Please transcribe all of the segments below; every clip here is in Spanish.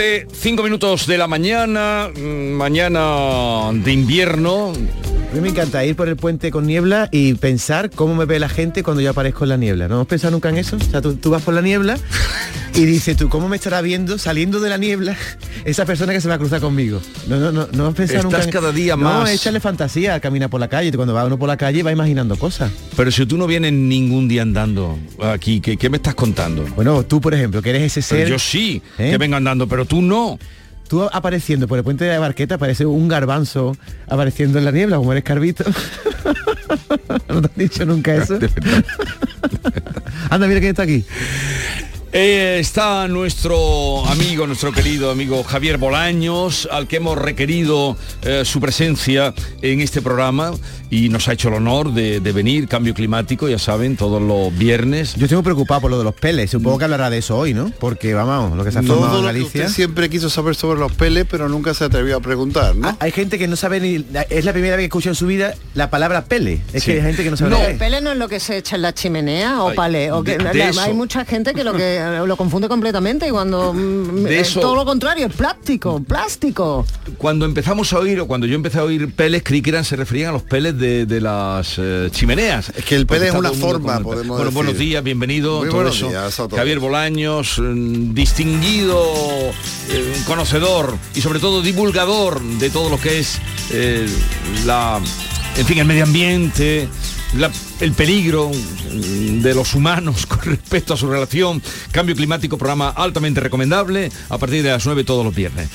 Once, cinco minutos de la mañana, mm, mañana de invierno. A mí me encanta ir por el puente con niebla y pensar cómo me ve la gente cuando yo aparezco en la niebla. ¿No has pensado nunca en eso? O sea, tú, tú vas por la niebla y dices tú, ¿cómo me estará viendo saliendo de la niebla esa persona que se va a cruzar conmigo? No, no, no, no has pensado Estás nunca en- cada día No, más- échale fantasía a caminar por la calle. Cuando va uno por la calle va imaginando cosas. Pero si tú no vienes ningún día andando aquí, ¿qué, qué me estás contando? Bueno, tú, por ejemplo, que eres ese Pero ser... yo sí, ¿Eh? que vengo andando, pero tú no. Tú apareciendo por el puente de la Barqueta parece un garbanzo apareciendo en la niebla, como eres carbito. ¿No te han dicho nunca eso? Anda, mira quién está aquí. Eh, está nuestro amigo, nuestro querido amigo Javier Bolaños, al que hemos requerido eh, su presencia en este programa y nos ha hecho el honor de, de venir, cambio climático, ya saben, todos los viernes. Yo estoy preocupado por lo de los peles. Supongo que hablará de eso hoy, ¿no? Porque vamos, lo que se ha formado en Galicia. usted siempre quiso saber sobre los peles, pero nunca se atrevió a preguntar, ¿no? Ah, Hay gente que no sabe ni. Es la primera vez que escucha en su vida la palabra pele. Es Sí. que hay gente que no sabe No. lo que ¿El es. pele no es lo que se echa en la chimenea o Ay, pale? O que, de la- eso. hay mucha gente que lo que lo confunde completamente y cuando mm, De es eso- todo lo contrario, es plástico, plástico. Cuando empezamos a oír, o cuando yo empecé a oír peles, creí que eran, se referían a los peles de, de las eh, chimeneas. Es que el pele es una forma, podemos Bueno, decir. buenos días, bienvenido. Muy todo buenos eso. días a todos. Javier Bolaños, mm, distinguido eh, conocedor y sobre todo divulgador de todo lo que es eh, la, en fin, el medio ambiente, el peligro de los humanos con respecto a su relación, cambio climático, programa altamente recomendable a partir de las 9 todos los viernes.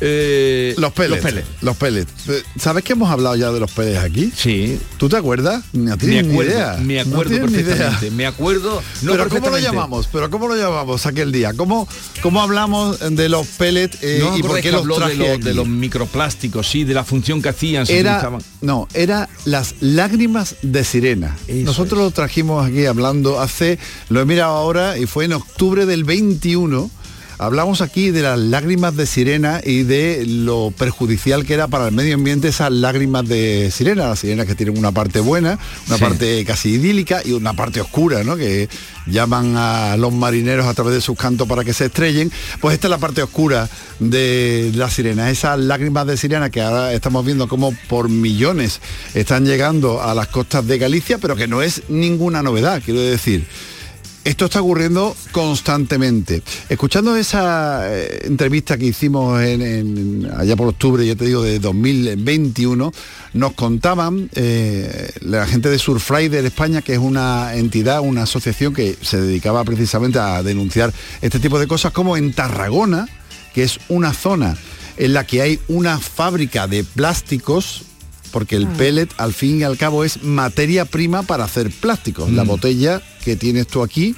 Eh, Los pellets. Los pellets. Los pellets. Eh, ¿Sabes que hemos hablado ya de los pellets aquí? Sí. ¿Tú te acuerdas? Ni Me ni acuerdo, idea. me acuerdo ni perfectamente. Me acuerdo. no pero ¿cómo lo llamamos? ¿Pero cómo lo llamamos aquel día? ¿Cómo, cómo hablamos de los pellets eh, ¿No os y por qué los de, traje lo- de los microplásticos, sí, de la función que hacían, era no era las lágrimas de sirena Eso nosotros lo trajimos aquí hablando hace lo he mirado ahora y fue en octubre del 21 hablamos aquí de las lágrimas de sirena y de lo perjudicial que era para el medio ambiente esas lágrimas de sirena las sirenas que tienen una parte buena una Sí. parte casi idílica y una parte oscura ¿no? que llaman a los marineros a través de sus cantos para que se estrellen pues esta es la parte oscura de la sirena esas lágrimas de sirena que ahora estamos viendo como por millones están llegando a las costas de Galicia pero que no es ninguna novedad quiero decir esto está ocurriendo constantemente. Escuchando esa eh, entrevista que hicimos allá por octubre, yo te digo, de 2021, nos contaban eh, la gente de Surfrider España, que es una entidad, una asociación que se dedicaba precisamente a denunciar este tipo de cosas, como en Tarragona, que es una zona en la que hay una fábrica de plásticos porque el pellet al fin y al cabo es materia prima para hacer plásticos. La botella que tienes tú aquí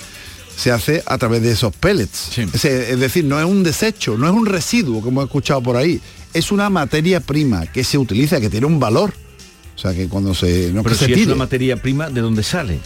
se hace a través de esos pellets. Sí. Es, es decir, no es un desecho, no es un residuo como he escuchado por ahí. Es una materia prima que se utiliza, que tiene un valor. O sea que cuando se no Pero que se si es una materia prima, ¿de dónde sale?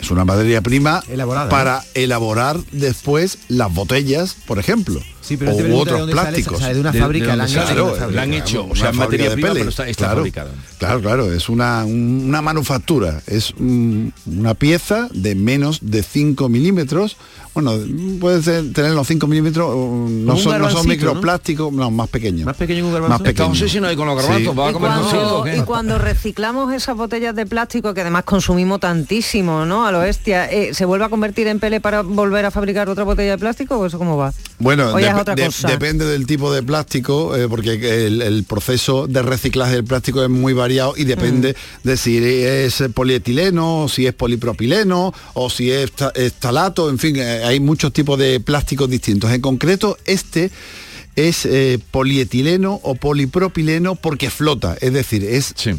es una materia prima Elaborada, para elaborar después las botellas, por ejemplo. Sí, pero o te pregunto de otros dónde sale, plásticos. sale de una De- fábrica, de la han hecho Claro, la han hecho, o sea, materia de prima, pero está- está claro, fabricada. Claro, claro, es una, un- una manufactura, es un- una pieza de menos de 5 milímetros. Bueno, puede ser- tener los 5 milímetros, no son, no son microplásticos, no, más pequeños. Más pequeño que un garbanzo. Más pequeño. Estamos obsesionados ahí con los garbanzos, Sí. ¿va a Y comer o cuando, y cuando reciclamos esas botellas de plástico que además consumimos tantísimo, ¿no? A lo bestia, eh, ¿se vuelve a convertir en pele para volver a fabricar otra botella de plástico o eso cómo va? Bueno, es es Dep- otra de- cosa. depende del tipo de plástico, eh, porque el, el proceso de reciclaje del plástico es muy variado y depende Mm. de si es polietileno, si es polipropileno o si es ta- es talato, en fin, eh, hay muchos tipos de plásticos distintos. En concreto, este es eh, polietileno o polipropileno porque flota, es decir, es Sí.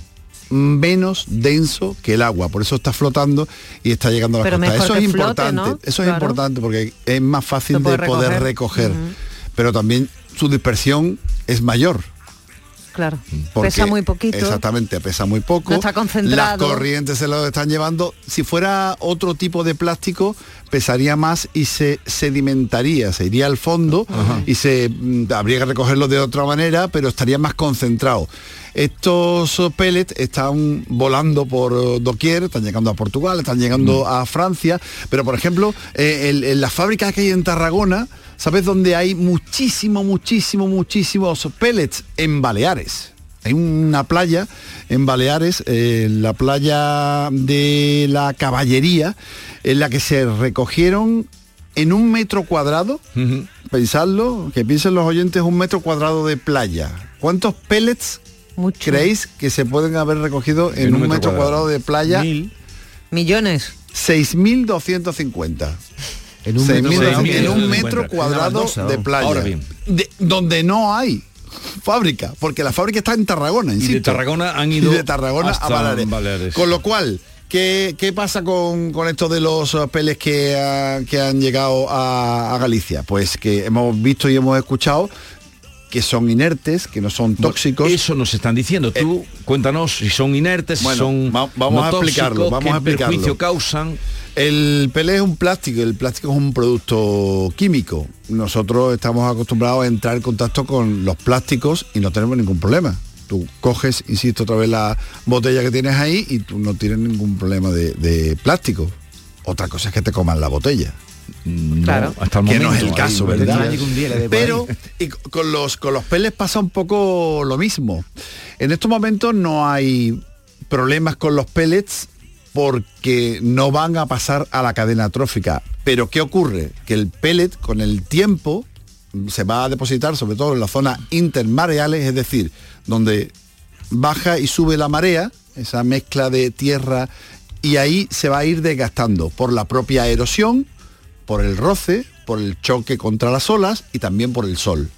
Menos denso que el agua, por eso está flotando y está llegando a la Pero costa. Eso es flote, importante, ¿no? eso es Claro. importante porque es más fácil de poder recoger. recoger, pero también su dispersión es mayor. Claro. porque- Pesa muy poquito. Exactamente, pesa muy poco. No está concentrado. Las corrientes se lo están llevando. Si fuera otro tipo de plástico, pesaría más y se sedimentaría, se iría al fondo y se mm, habría que recogerlo de otra manera, pero estaría más concentrado. Estos pellets están volando por doquier, están llegando a Portugal, están llegando a Francia, pero por ejemplo, eh, en la fábrica que hay en Tarragona, ¿sabes dónde hay muchísimo, muchísimo, muchísimos pellets? En Baleares. Hay una playa en Baleares, eh, la playa de la Caballería, en la que se recogieron en un metro cuadrado, Ujú. pensadlo, que piensen los oyentes, un metro cuadrado de playa. ¿Cuántos pellets Mucho. creéis que se pueden haber recogido en, un, metro, cuadrado. de playa? Mil. Millones. 6.250. En un 6.000 metro, cuadrado. en un 6.250. metro cuadrado baldosa, de ¿no? playa. Ahora bien. De- donde no hay fábrica, porque la fábrica está en Tarragona, Y de insisto. Tarragona han Y ido de Tarragona a hasta Baleares. Baleares. Con lo cual, ¿qué, qué pasa con, con esto de los eh, peles que, que han llegado a, a Galicia? Pues que hemos visto y hemos escuchado que son inertes, que no son tóxicos. Eso nos están diciendo. Tú cuéntanos si son inertes, si Bueno, son va- vamos no a explicarlo, vamos a explicarlo. perjuicio causan. El pelé es un plástico, el plástico es un producto químico. Nosotros estamos acostumbrados a entrar en contacto con los plásticos y no tenemos ningún problema. Tú coges, insisto otra vez, la botella que tienes ahí y tú no tienes ningún problema de, de plástico. Otra cosa es que te coman la botella. No, Claro. hasta el que momento. no es el caso, verdad. Pero y con los con los peles pasa un poco lo mismo. En estos momentos no hay problemas con los pellets porque no van a pasar a la cadena trófica. Pero ¿qué ocurre? Que el pellet con el tiempo se va a depositar sobre todo en la zona intermareales, es decir, donde baja y sube la marea, esa mezcla de tierra, y ahí se va a ir desgastando por la propia erosión, por el roce, por el choque contra las olas y también por el sol.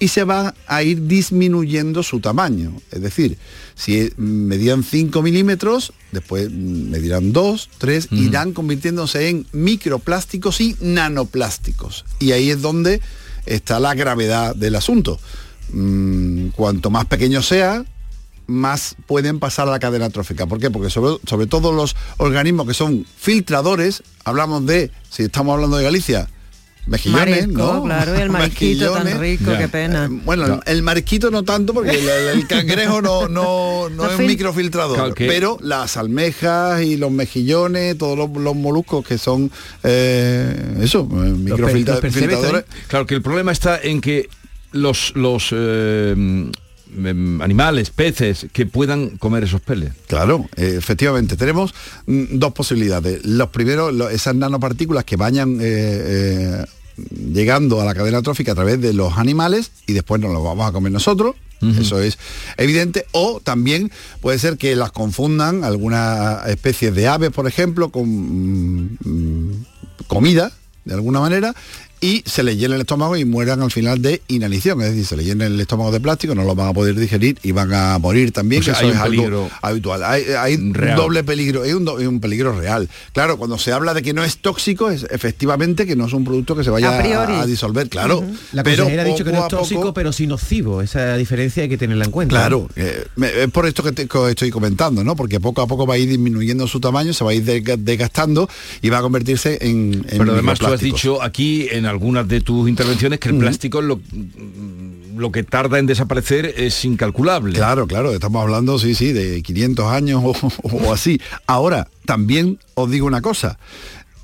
Y se va a ir disminuyendo su tamaño. Es decir, si medían 5 milímetros, después medirán 2, 3, irán convirtiéndose en microplásticos y nanoplásticos. Y ahí es donde está la gravedad del asunto. Mm, cuanto más pequeño sea, más pueden pasar a la cadena trófica. ¿Por qué? Porque sobre, sobre todo los organismos que son filtradores, hablamos de, si estamos hablando de Galicia, mejillones, Marisco, ¿no? claro, y el marisquito tan rico, Ya. qué pena. Eh, Bueno, el- el marisquito no tanto porque el, cangrejo no, no, no No es fil- microfiltrador, Claro que- pero las almejas y los mejillones, todos los, los moluscos que son eh, eso, percebes microfiltradores. Claro que el problema está en que los, los eh, animales, peces, que puedan comer esos peles. Claro, eh, efectivamente. Tenemos mm, dos posibilidades. Los primeros, esas nanopartículas que vayan eh, eh, llegando a la cadena trófica a través de los animales y después nos los vamos a comer nosotros. Eso es evidente. O también puede ser que las confundan algunas especies de aves, por ejemplo, con mm, mm, comida, de alguna manera, y se les llena el estómago y mueran al final de inanición. Es decir, se les llena el estómago de plástico, no lo van a poder digerir y van a morir también. O sea, que eso hay es un algo peligro habitual. Hay, hay un real. doble peligro, hay un, do- hay un peligro real. Claro, cuando se habla de que no es tóxico, es efectivamente que no es un producto que se vaya A disolver, claro. La pero ha dicho que no es a tóxico, poco- pero sí nocivo. Esa diferencia hay que tenerla en cuenta. Claro, eh, es por esto que, te- que estoy comentando, ¿no? Porque poco a poco va a ir disminuyendo su tamaño, se va a ir desga- desgastando y va a convertirse en, en Pero además tú has dicho aquí en algunas de tus intervenciones que el plástico lo, lo que tarda en desaparecer es incalculable. Claro, claro, estamos hablando, sí, sí, de 500 años o, o así. Ahora, también os digo una cosa.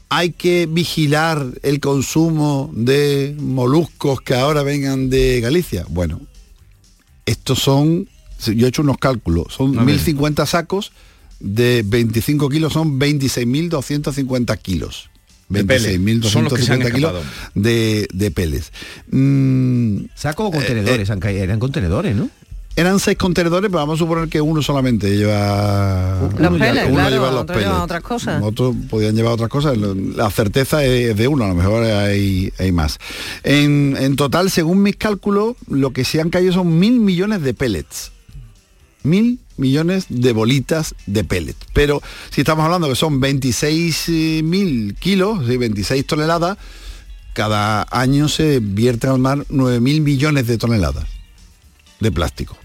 Hay que vigilar el consumo de moluscos que ahora vengan de Galicia. Bueno, estos son, yo he hecho unos cálculos, son A ver. 1050 sacos de 25 kilos, son 26.250 kilos. De pellets. Son los que se han 26.250 kilos de, de pellets. Mm, Sea como contenedores, han caído- eran contenedores, ¿no? eran seis contenedores, pero vamos a suponer que uno solamente lleva... Los uno claro, lleva los otras cosas. Otros podían llevar otras cosas. La certeza es de uno, a lo mejor hay, hay más. En, en total, según mis cálculos, lo que se han caído son mil millones de pellets. Mil millones de bolitas de pellets. Pero si estamos hablando que son 26 mil kilos, sí, 26 toneladas, cada año se vierten al mar 9 mil millones de toneladas de plástico.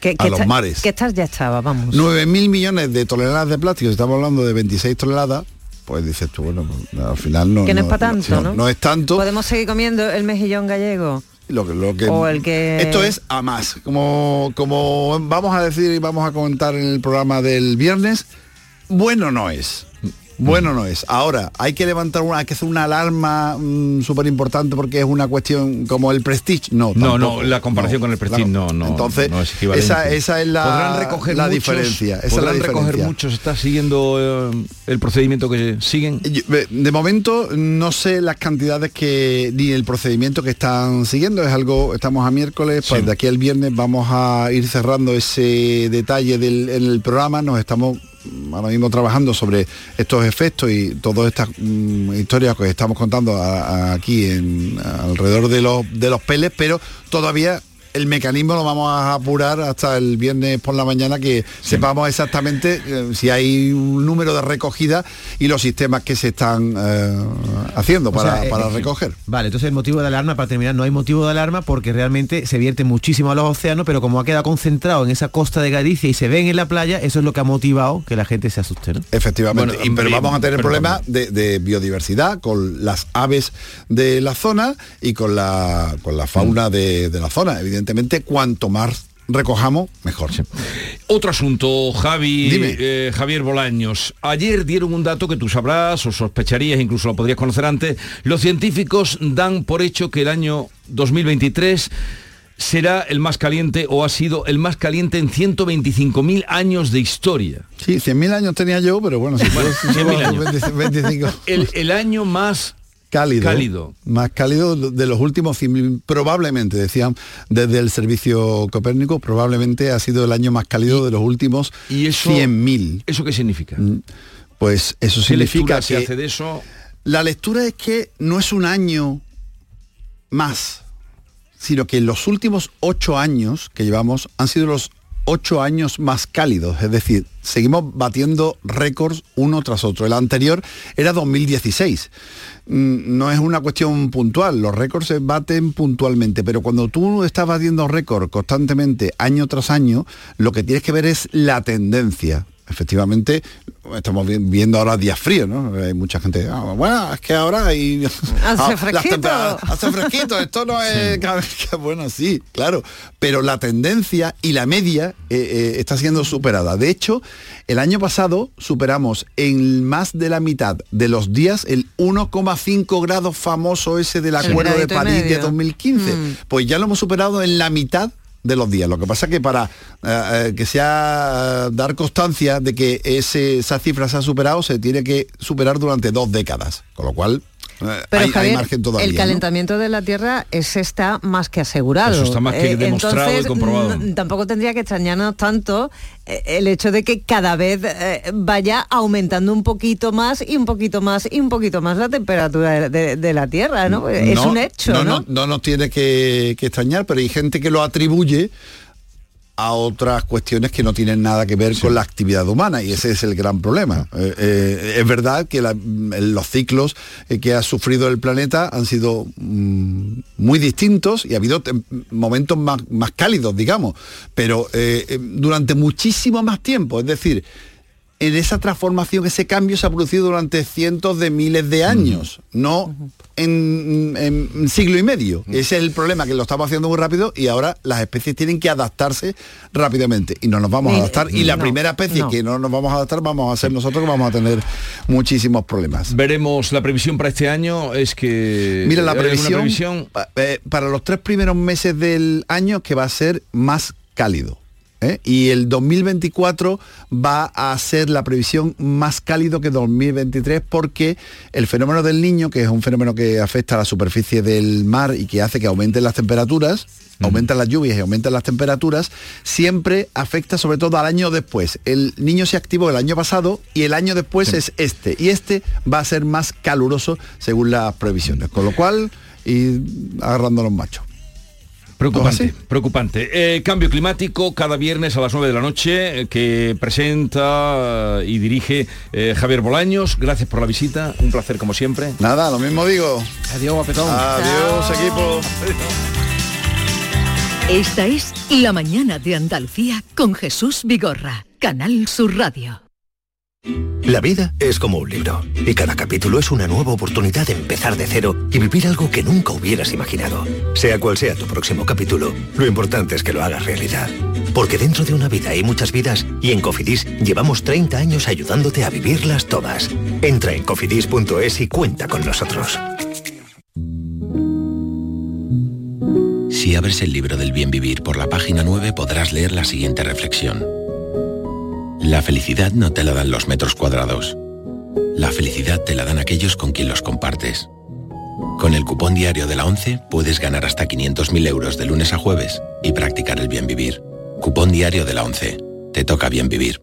Que, a que los mares. Que estas ya estaba, vamos. 9 mil millones de toneladas de plástico, si estamos hablando de 26 toneladas, pues dices tú, bueno, pues, al final no, que no, es para tanto, ¿no? no es tanto. Podemos seguir comiendo el mejillón gallego. Lo que, lo que- O el que- Esto es a más. Como, como vamos a decir y vamos a comentar en el programa del viernes, bueno no es. Bueno no es. Ahora, hay que levantar una, hay que hacer una alarma súper importante porque es una cuestión como el Prestige. No, No, tampoco. no, la comparación con el Prestige no, no, Entonces, no es equivalente. esa, esa es la, podrán recoger la muchos, diferencia. Esa es la recoger diferencia. muchos, está siguiendo eh, el procedimiento que siguen. Yo- De momento no sé las cantidades que ni el procedimiento que están siguiendo. Es algo, estamos a miércoles, pues Sí. de aquí al viernes vamos a ir cerrando ese detalle del, en el programa. Nos estamos mm, ahora mismo trabajando sobre estos efectos y todas estas mm, historias que estamos contando aquí alrededor de los, de los peles, pero todavía el mecanismo lo vamos a apurar hasta el viernes por la mañana que sepamos exactamente eh, si hay un número de recogida y los sistemas que se están eh, haciendo O para, sea, eh, para eh, recoger. Vale, entonces el motivo de alarma, para terminar, no hay motivo de alarma porque realmente se vierte muchísimo a los océanos, pero como ha quedado concentrado en esa costa de Galicia y se ven en la playa, eso es lo que ha motivado que la gente se asuste, ¿no? Efectivamente, Bueno, Y- pero y- vamos a tener problemas de, de biodiversidad con las aves de la zona y con la, con la fauna de, de la zona. Evidentemente, cuanto más recojamos, mejor. Otro asunto, Javi, eh, Javier Bolaños. Ayer dieron un dato que tú sabrás o sospecharías, incluso lo podrías conocer antes. Los científicos dan por hecho que el año 2023 será el más caliente o ha sido el más caliente en 125.000 años de historia. Sí, 100.000 años tenía yo, pero bueno, si Bueno, fuera- 100.000 años. 25, 25. El, el año más cálido, Cálido. más cálido de los últimos 100.000, probablemente decían desde el servicio Copérnico probablemente ha sido el año más cálido de los últimos y eso 100.000 ¿Eso qué significa? pues eso ¿Qué significa se que hace de eso? la lectura es que no es un año más sino que los últimos ocho años que llevamos han sido los ocho años más cálidos, es decir, seguimos batiendo récords uno tras otro. El anterior era 2016. Mm, No es una cuestión puntual, los récords se baten puntualmente, pero cuando tú estás batiendo récords constantemente, año tras año, lo que tienes que ver es la tendencia. Efectivamente, estamos vi- viendo ahora días fríos, ¿no? Hay mucha gente, "Ah, bueno, es que ahora hay... Hace fresquito. hace fresquito, esto no es bueno, sí, claro, pero la tendencia y la media eh, eh, está siendo superada. De hecho, el año pasado superamos en más de la mitad de los días el 1,5 grados famoso ese del El Acuerdo de París de medio. 2015. Mm. Pues ya lo hemos superado en la mitad de los días. Lo que pasa que para eh, eh, que sea eh, dar constancia de que ese, esa cifra se ha superado, se tiene que superar durante dos décadas. Con lo cual Pero hay, hay Javier, margen todavía. el ¿no? calentamiento de la Tierra ese está más que asegurado. Eso está más que demostrado y entonces, comprobado. tampoco tendría que extrañarnos tanto eh, el hecho de que cada vez eh, vaya aumentando un poquito más y un poquito más y un poquito más la temperatura de, de- de la Tierra, ¿no? es un hecho, no, ¿no? no, no nos tiene que, que extrañar, pero hay gente que lo atribuye a otras cuestiones que no tienen nada que ver con la actividad humana y ese es el gran problema. Eh, eh, es verdad que la- los ciclos eh, que ha sufrido el planeta han sido mm, muy distintos y ha habido momentos más, más cálidos, digamos, pero eh, durante muchísimo más tiempo, es decir, en esa transformación, ese cambio se ha producido durante cientos de miles de años, no en, siglo y medio. Ese es el problema, que lo estamos haciendo muy rápido y ahora las especies tienen que adaptarse rápidamente y no nos vamos a adaptar. Y la no, primera especie no. que no nos vamos a adaptar vamos a ser nosotros que vamos a tener muchísimos problemas. Veremos la previsión para este año es que Mira, la ¿hay alguna previsión, eh, para los tres primeros meses del año que va a ser más cálido. ¿Eh? Y el 2024 va a ser la previsión más cálido que 2023 porque el fenómeno del niño, que es un fenómeno que afecta a la superficie del mar y que hace que aumenten las temperaturas, aumentan las lluvias y aumentan las temperaturas, siempre afecta sobre todo al año después. El niño se activó el año pasado y el año después es este. Y este va a ser más caluroso según las previsiones. Con lo cual, y agarrando a los machos. Preocupante, preocupante. Eh, cambio climático cada viernes a las 9 de la noche eh, que presenta eh, y dirige Javier Bolaños. Gracias por la visita, un placer como siempre. Nada, lo mismo digo. Adiós, guapetón. Adiós, equipo. Esta es La mañana de Andalucía con Jesús Vigorra, Canal Sur Radio. La vida es como un libro y cada capítulo es una nueva oportunidad de empezar de cero y vivir algo que nunca hubieras imaginado. Sea cual sea tu próximo capítulo, lo importante es que lo hagas realidad. Porque dentro de una vida hay muchas vidas y en Cofidis llevamos 30 años ayudándote a vivirlas todas. Entra en cofidis.es y cuenta con nosotros. Si abres el libro del bien vivir por la página 9 podrás leer la siguiente reflexión. La felicidad no te la dan los metros cuadrados. La felicidad te la dan aquellos con quien los compartes. Con el cupón diario de la 11 puedes ganar hasta 500.000 euros de lunes a jueves y practicar el bien vivir. Cupón diario de la 11. Te toca bien vivir.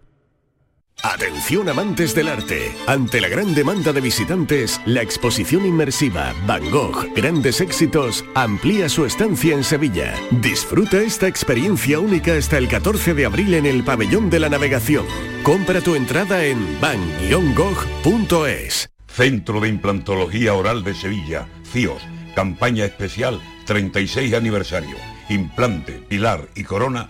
Atención amantes del arte. Ante la gran demanda de visitantes, la exposición inmersiva Van Gogh Grandes Éxitos amplía su estancia en Sevilla. Disfruta esta experiencia única hasta el 14 de abril en el Pabellón de la Navegación. Compra tu entrada en van-gogh.es. Centro de Implantología Oral de Sevilla, CIOS, campaña especial 36 aniversario. Implante, pilar y corona,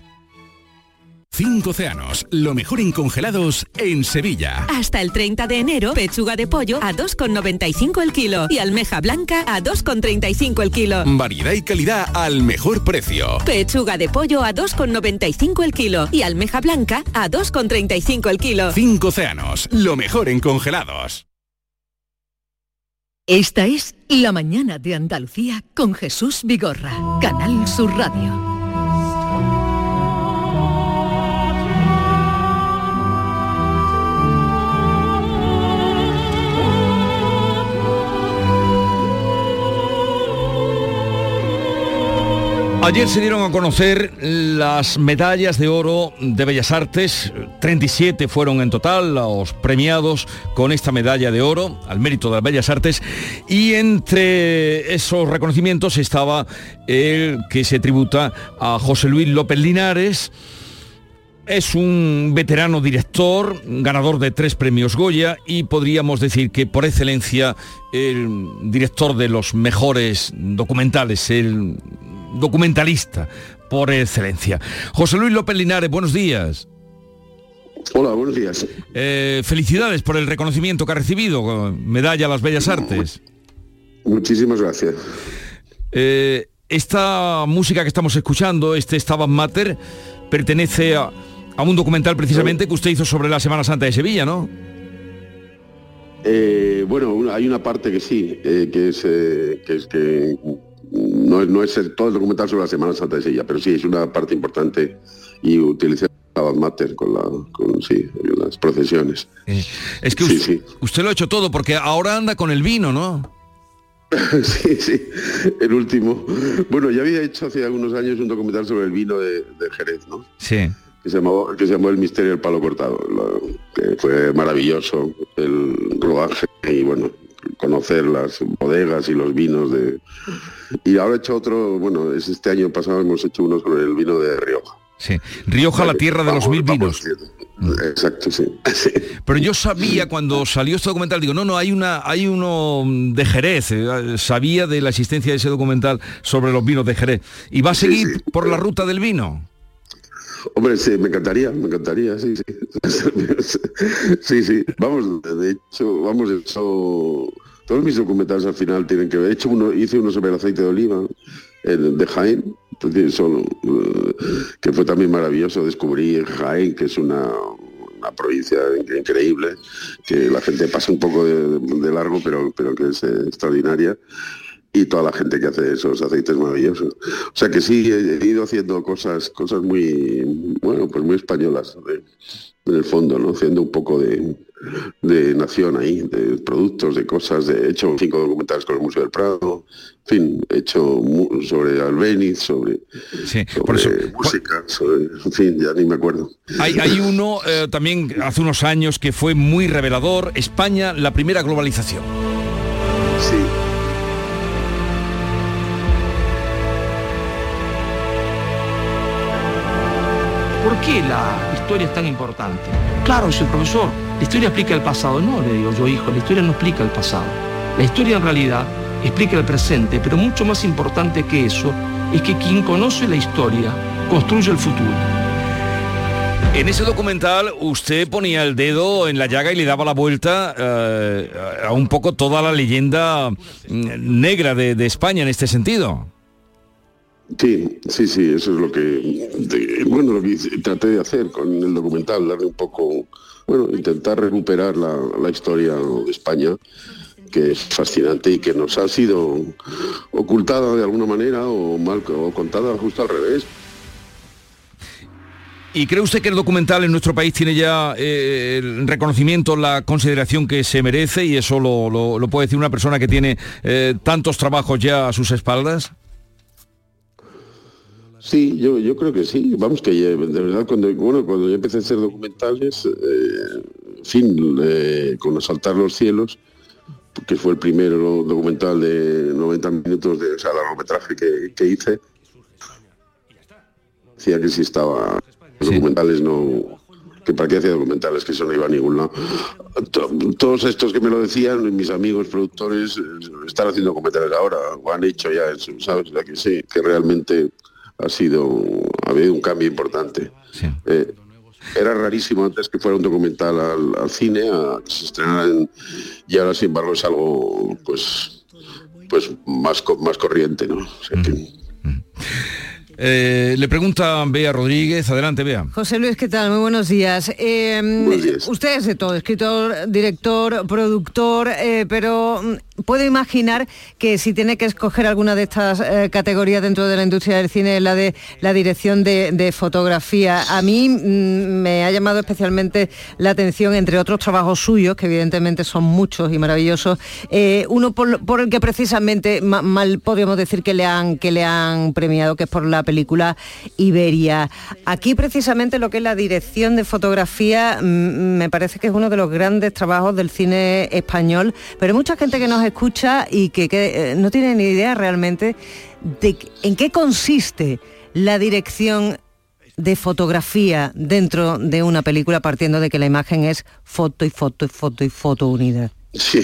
Cinco océanos, lo mejor en congelados en Sevilla. Hasta el 30 de enero, pechuga de pollo a 2,95 el kilo y almeja blanca a 2,35 el kilo. Variedad y calidad al mejor precio. Pechuga de pollo a 2,95 el kilo y almeja blanca a 2,35 el kilo. Cinco océanos, lo mejor en congelados. Esta es La mañana de Andalucía con Jesús Vigorra, Canal Sur Radio. Ayer se dieron a conocer las medallas de oro de Bellas Artes, 37 fueron en total los premiados con esta medalla de oro al mérito de las Bellas Artes. Y entre esos reconocimientos estaba el que se tributa a José Luis López Linares, es un veterano director, ganador de tres premios Goya y podríamos decir que por excelencia el director de los mejores documentales, el documentalista por excelencia. José Luis López Linares, buenos días. Hola, buenos días. Eh, felicidades por el reconocimiento que ha recibido, medalla a las Bellas Artes. Muchísimas gracias. Eh, esta música que estamos escuchando, este Stabat Mater, pertenece a, a, un documental precisamente que usted hizo sobre la Semana Santa de Sevilla, ¿no? Eh, bueno, hay una parte que sí, que es, que, es que no, no es el, todo el documental sobre la Semana Santa de Sevilla, pero sí es una parte importante y utilicé la Mater con, la, con sí, las procesiones. Eh, es que Sí, usted, sí. usted lo ha hecho todo porque ahora anda con el vino, ¿no? sí, sí, el último. Bueno, ya había hecho hace algunos años un documental sobre el vino de, de Jerez, ¿no? Sí. Que se, llamó, que se llamó El misterio del palo cortado, lo- que fue maravilloso el rodaje y bueno, conocer las bodegas y los vinos de... Y ahora he hecho otro, bueno, es este año pasado hemos hecho uno sobre el vino de Rioja. Sí. Rioja, la tierra de los mil vinos. Exacto, sí. Pero yo sabía cuando salió este documental, digo, no, no, hay una, hay uno de Jerez, eh, sabía de la existencia de ese documental sobre los vinos de Jerez. ¿Y va a seguir por la ruta del vino? Hombre, sí, me encantaría, me encantaría, sí, sí. sí, sí. Vamos, de hecho, vamos, eso, todos mis documentales al final tienen que ver. De hecho, uno, hice uno sobre el aceite de oliva, de Jaén, pues, eh, que fue también maravilloso descubrir Jaén, que es una, provincia increíble, que la gente pasa un poco de, de largo, pero, pero que es eh, extraordinaria y toda la gente que hace esos aceites maravillosos. O sea que sí, he, ido haciendo cosas, cosas muy, bueno, pues muy españolas en el fondo, ¿no? Haciendo un poco de, de nación ahí, de productos, de cosas. De, he hecho cinco documentales con el Museo del Prado, en fin, he hecho sobre Albeniz, sobre, música, en fin, ya ni me acuerdo. Hay, hay uno eh, también hace unos años que fue muy revelador, España, la primera globalización. Qué la historia es tan importante? Claro, dice el profesor, la historia explica el pasado. No, le digo yo, hijo, la historia no explica el pasado. La historia en realidad explica el presente, pero mucho más importante que eso es que quien conoce la historia construye el futuro. En ese documental usted ponía el dedo en la llaga y le daba la vuelta eh, a un poco toda la leyenda mm, negra de, de España en este sentido. Sí, sí, sí, eso es lo que, bueno, lo que traté de hacer con el documental, darle un poco, bueno, intentar recuperar la, la historia de España, que es fascinante y que nos ha sido ocultada de alguna manera o mal contada justo al revés. ¿Y cree usted que el documental en nuestro país tiene ya eh, el reconocimiento, la consideración que se merece y eso lo, lo- lo puede decir una persona que tiene eh, tantos trabajos ya a sus espaldas? Sí, yo, yo creo que sí. Vamos que de verdad cuando bueno cuando yo empecé a hacer documentales, eh, en fin, eh, con Asaltar los cielos, que fue el primer documental de 90 minutos de o sea, largometraje que, que hice, decía que si estaba documentales no que para qué hacía documentales que eso no iba a ningún lado. To- todos estos que me lo decían mis amigos productores eh, están haciendo documentales ahora. O han hecho ya eso sabes sea que sí que realmente ha sido ha habido un cambio importante. Eh, era rarísimo antes que fuera un documental al, al cine a que se estrenara en- y ahora sin embargo es algo pues pues más más corriente no O sea que- Eh, le pregunta Bea Rodríguez, adelante Bea. José Luis, ¿qué tal? Muy buenos días. Eh, Usted es de todo, escritor, director, productor, eh, pero mm, puedo imaginar que si tiene que escoger alguna de estas eh, categorías dentro de la industria del cine, es la de la dirección de, de fotografía. A mí mm, me ha llamado especialmente la atención, entre otros trabajos suyos, que evidentemente son muchos y maravillosos, eh, uno por, por el que precisamente ma- mal podríamos decir que le han que le han premiado, que es por la película Iberia. Aquí precisamente lo que es la dirección de fotografía mm, me parece que es uno de los grandes trabajos del cine español, pero hay mucha gente que nos escucha y que, eh, no tiene ni idea realmente de en qué consiste la dirección de fotografía dentro de una película partiendo de que la imagen es foto y foto y foto y foto unida. Sí,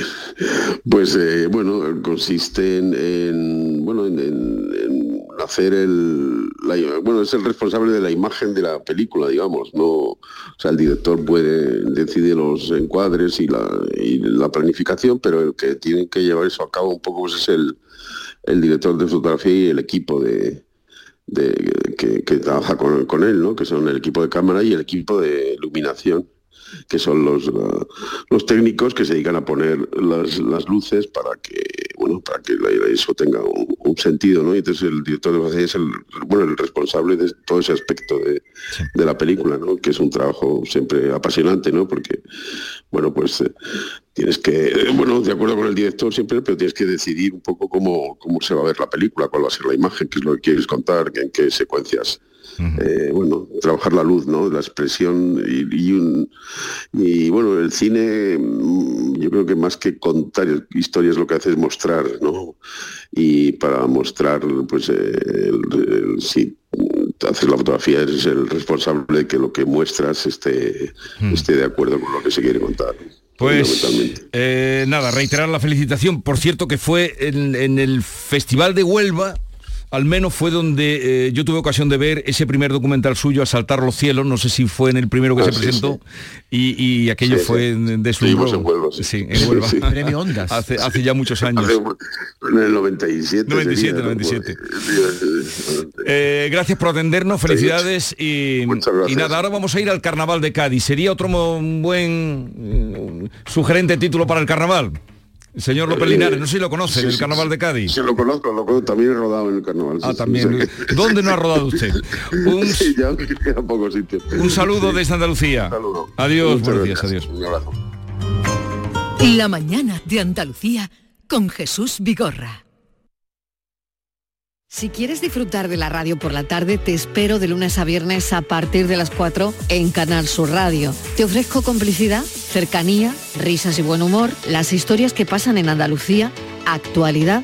pues eh, bueno, consiste en, en, bueno en, en- en hacer el la- bueno es el responsable de la imagen de la película, digamos, no, o sea el director puede decidir los encuadres y la, y la planificación, pero el que tiene que llevar eso a cabo un poco pues, es el, el director de fotografía y el equipo de, que, trabaja con, con él, ¿no? que son el equipo de cámara y el equipo de iluminación que son los, los técnicos que se dedican a poner las, las luces para que bueno para que la- eso tenga un, un sentido ¿no? y entonces el director de fotografía es el bueno el responsable de todo ese aspecto de, de la película ¿no? que es un trabajo siempre apasionante ¿no? porque bueno pues eh, tienes que eh, bueno de acuerdo con el director siempre pero tienes que decidir un poco cómo, cómo se va a ver la película cuál va a ser la imagen qué es lo que quieres contar en qué secuencias eh, bueno, trabajar la luz, ¿no? La expresión y, y un- y, bueno, el cine, mm, yo creo que más que contar historias lo que hace es mostrar, ¿no? Y para mostrar, pues, eh, el- el- sí, haces la fotografía, eres el responsable de que lo que muestras esté, esté de acuerdo con lo que se quiere contar. Pues eh, nada, reiterar la felicitación. Por cierto que fue en, en el Festival de Huelva, al menos fue donde eh, yo tuve ocasión de ver ese primer documental suyo, Asaltar los cielos, no sé si fue en el primero que Ah, se sí, presentó, Y, y aquello Sí, fue sí. de su Estuvimos en Huelva, sí. Sí, en Huelva. Sí. Premio Ondas. Hace, hace ya muchos años. En el 97. 97, sería, ¿no? 97. Pues, Eh, gracias por atendernos, felicidades y, y nada, ahora vamos a ir al Carnaval de Cádiz. ¿Sería otro buen eh, sugerente título para el Carnaval? Señor López Eh, Linares, no sé si lo conoce, sí, el Carnaval de Cádiz. Sí, lo conozco, lo conozco, también he rodado en el carnaval. Ah, sí, también. sí. ¿Dónde no ha rodado usted? Un, Sí, ya me queda poco sitio. un saludo Sí. desde Andalucía. Un saludo. Adiós, Muchas buenos días, gracias. adiós. Un abrazo. La mañana de Andalucía con Jesús Vigorra. Si quieres disfrutar de la radio por la tarde, te espero de lunes a viernes a partir de las 4 en Canal Sur Radio. Te ofrezco complicidad, cercanía, risas y buen humor, las historias que pasan en Andalucía, actualidad,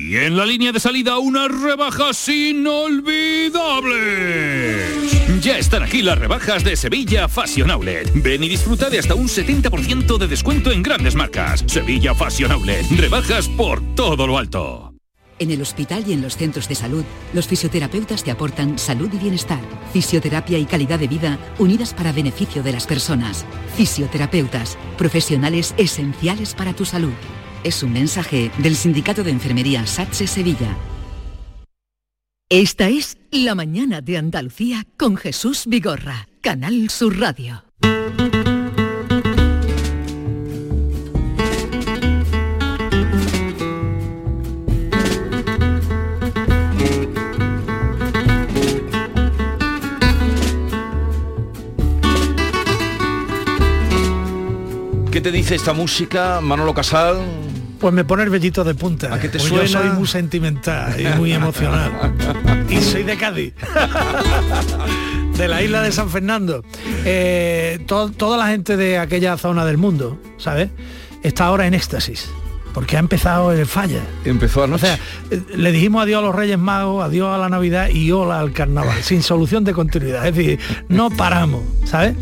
Y en la línea de salida unas rebajas inolvidables. Ya están aquí las rebajas de Sevilla Fashion Outlet. Ven y disfruta de hasta un 70% de descuento en grandes marcas. Sevilla Fashion Outlet. Rebajas por todo lo alto. En el hospital y en los centros de salud, los fisioterapeutas te aportan salud y bienestar, fisioterapia y calidad de vida unidas para beneficio de las personas. Fisioterapeutas, profesionales esenciales para tu salud. Es un mensaje del Sindicato de Enfermería SATSE Sevilla. Esta es La mañana de Andalucía con Jesús Vigorra, Canal Sur Radio. ¿Qué te dice esta música, Manolo Casal? Pues me pone el vellito de punta. ¿A qué te Pues suena? Yo soy muy sentimental y muy emocional. y soy de Cádiz. de la isla de San Fernando. Eh, to- toda la gente de aquella zona del mundo, ¿sabes? Está ahora en éxtasis. Porque ha empezado el falla. Empezó O sea, eh, le dijimos adiós a los Reyes Magos, adiós a la Navidad y hola al carnaval, sin solución de continuidad. Es decir, no paramos, ¿sabes?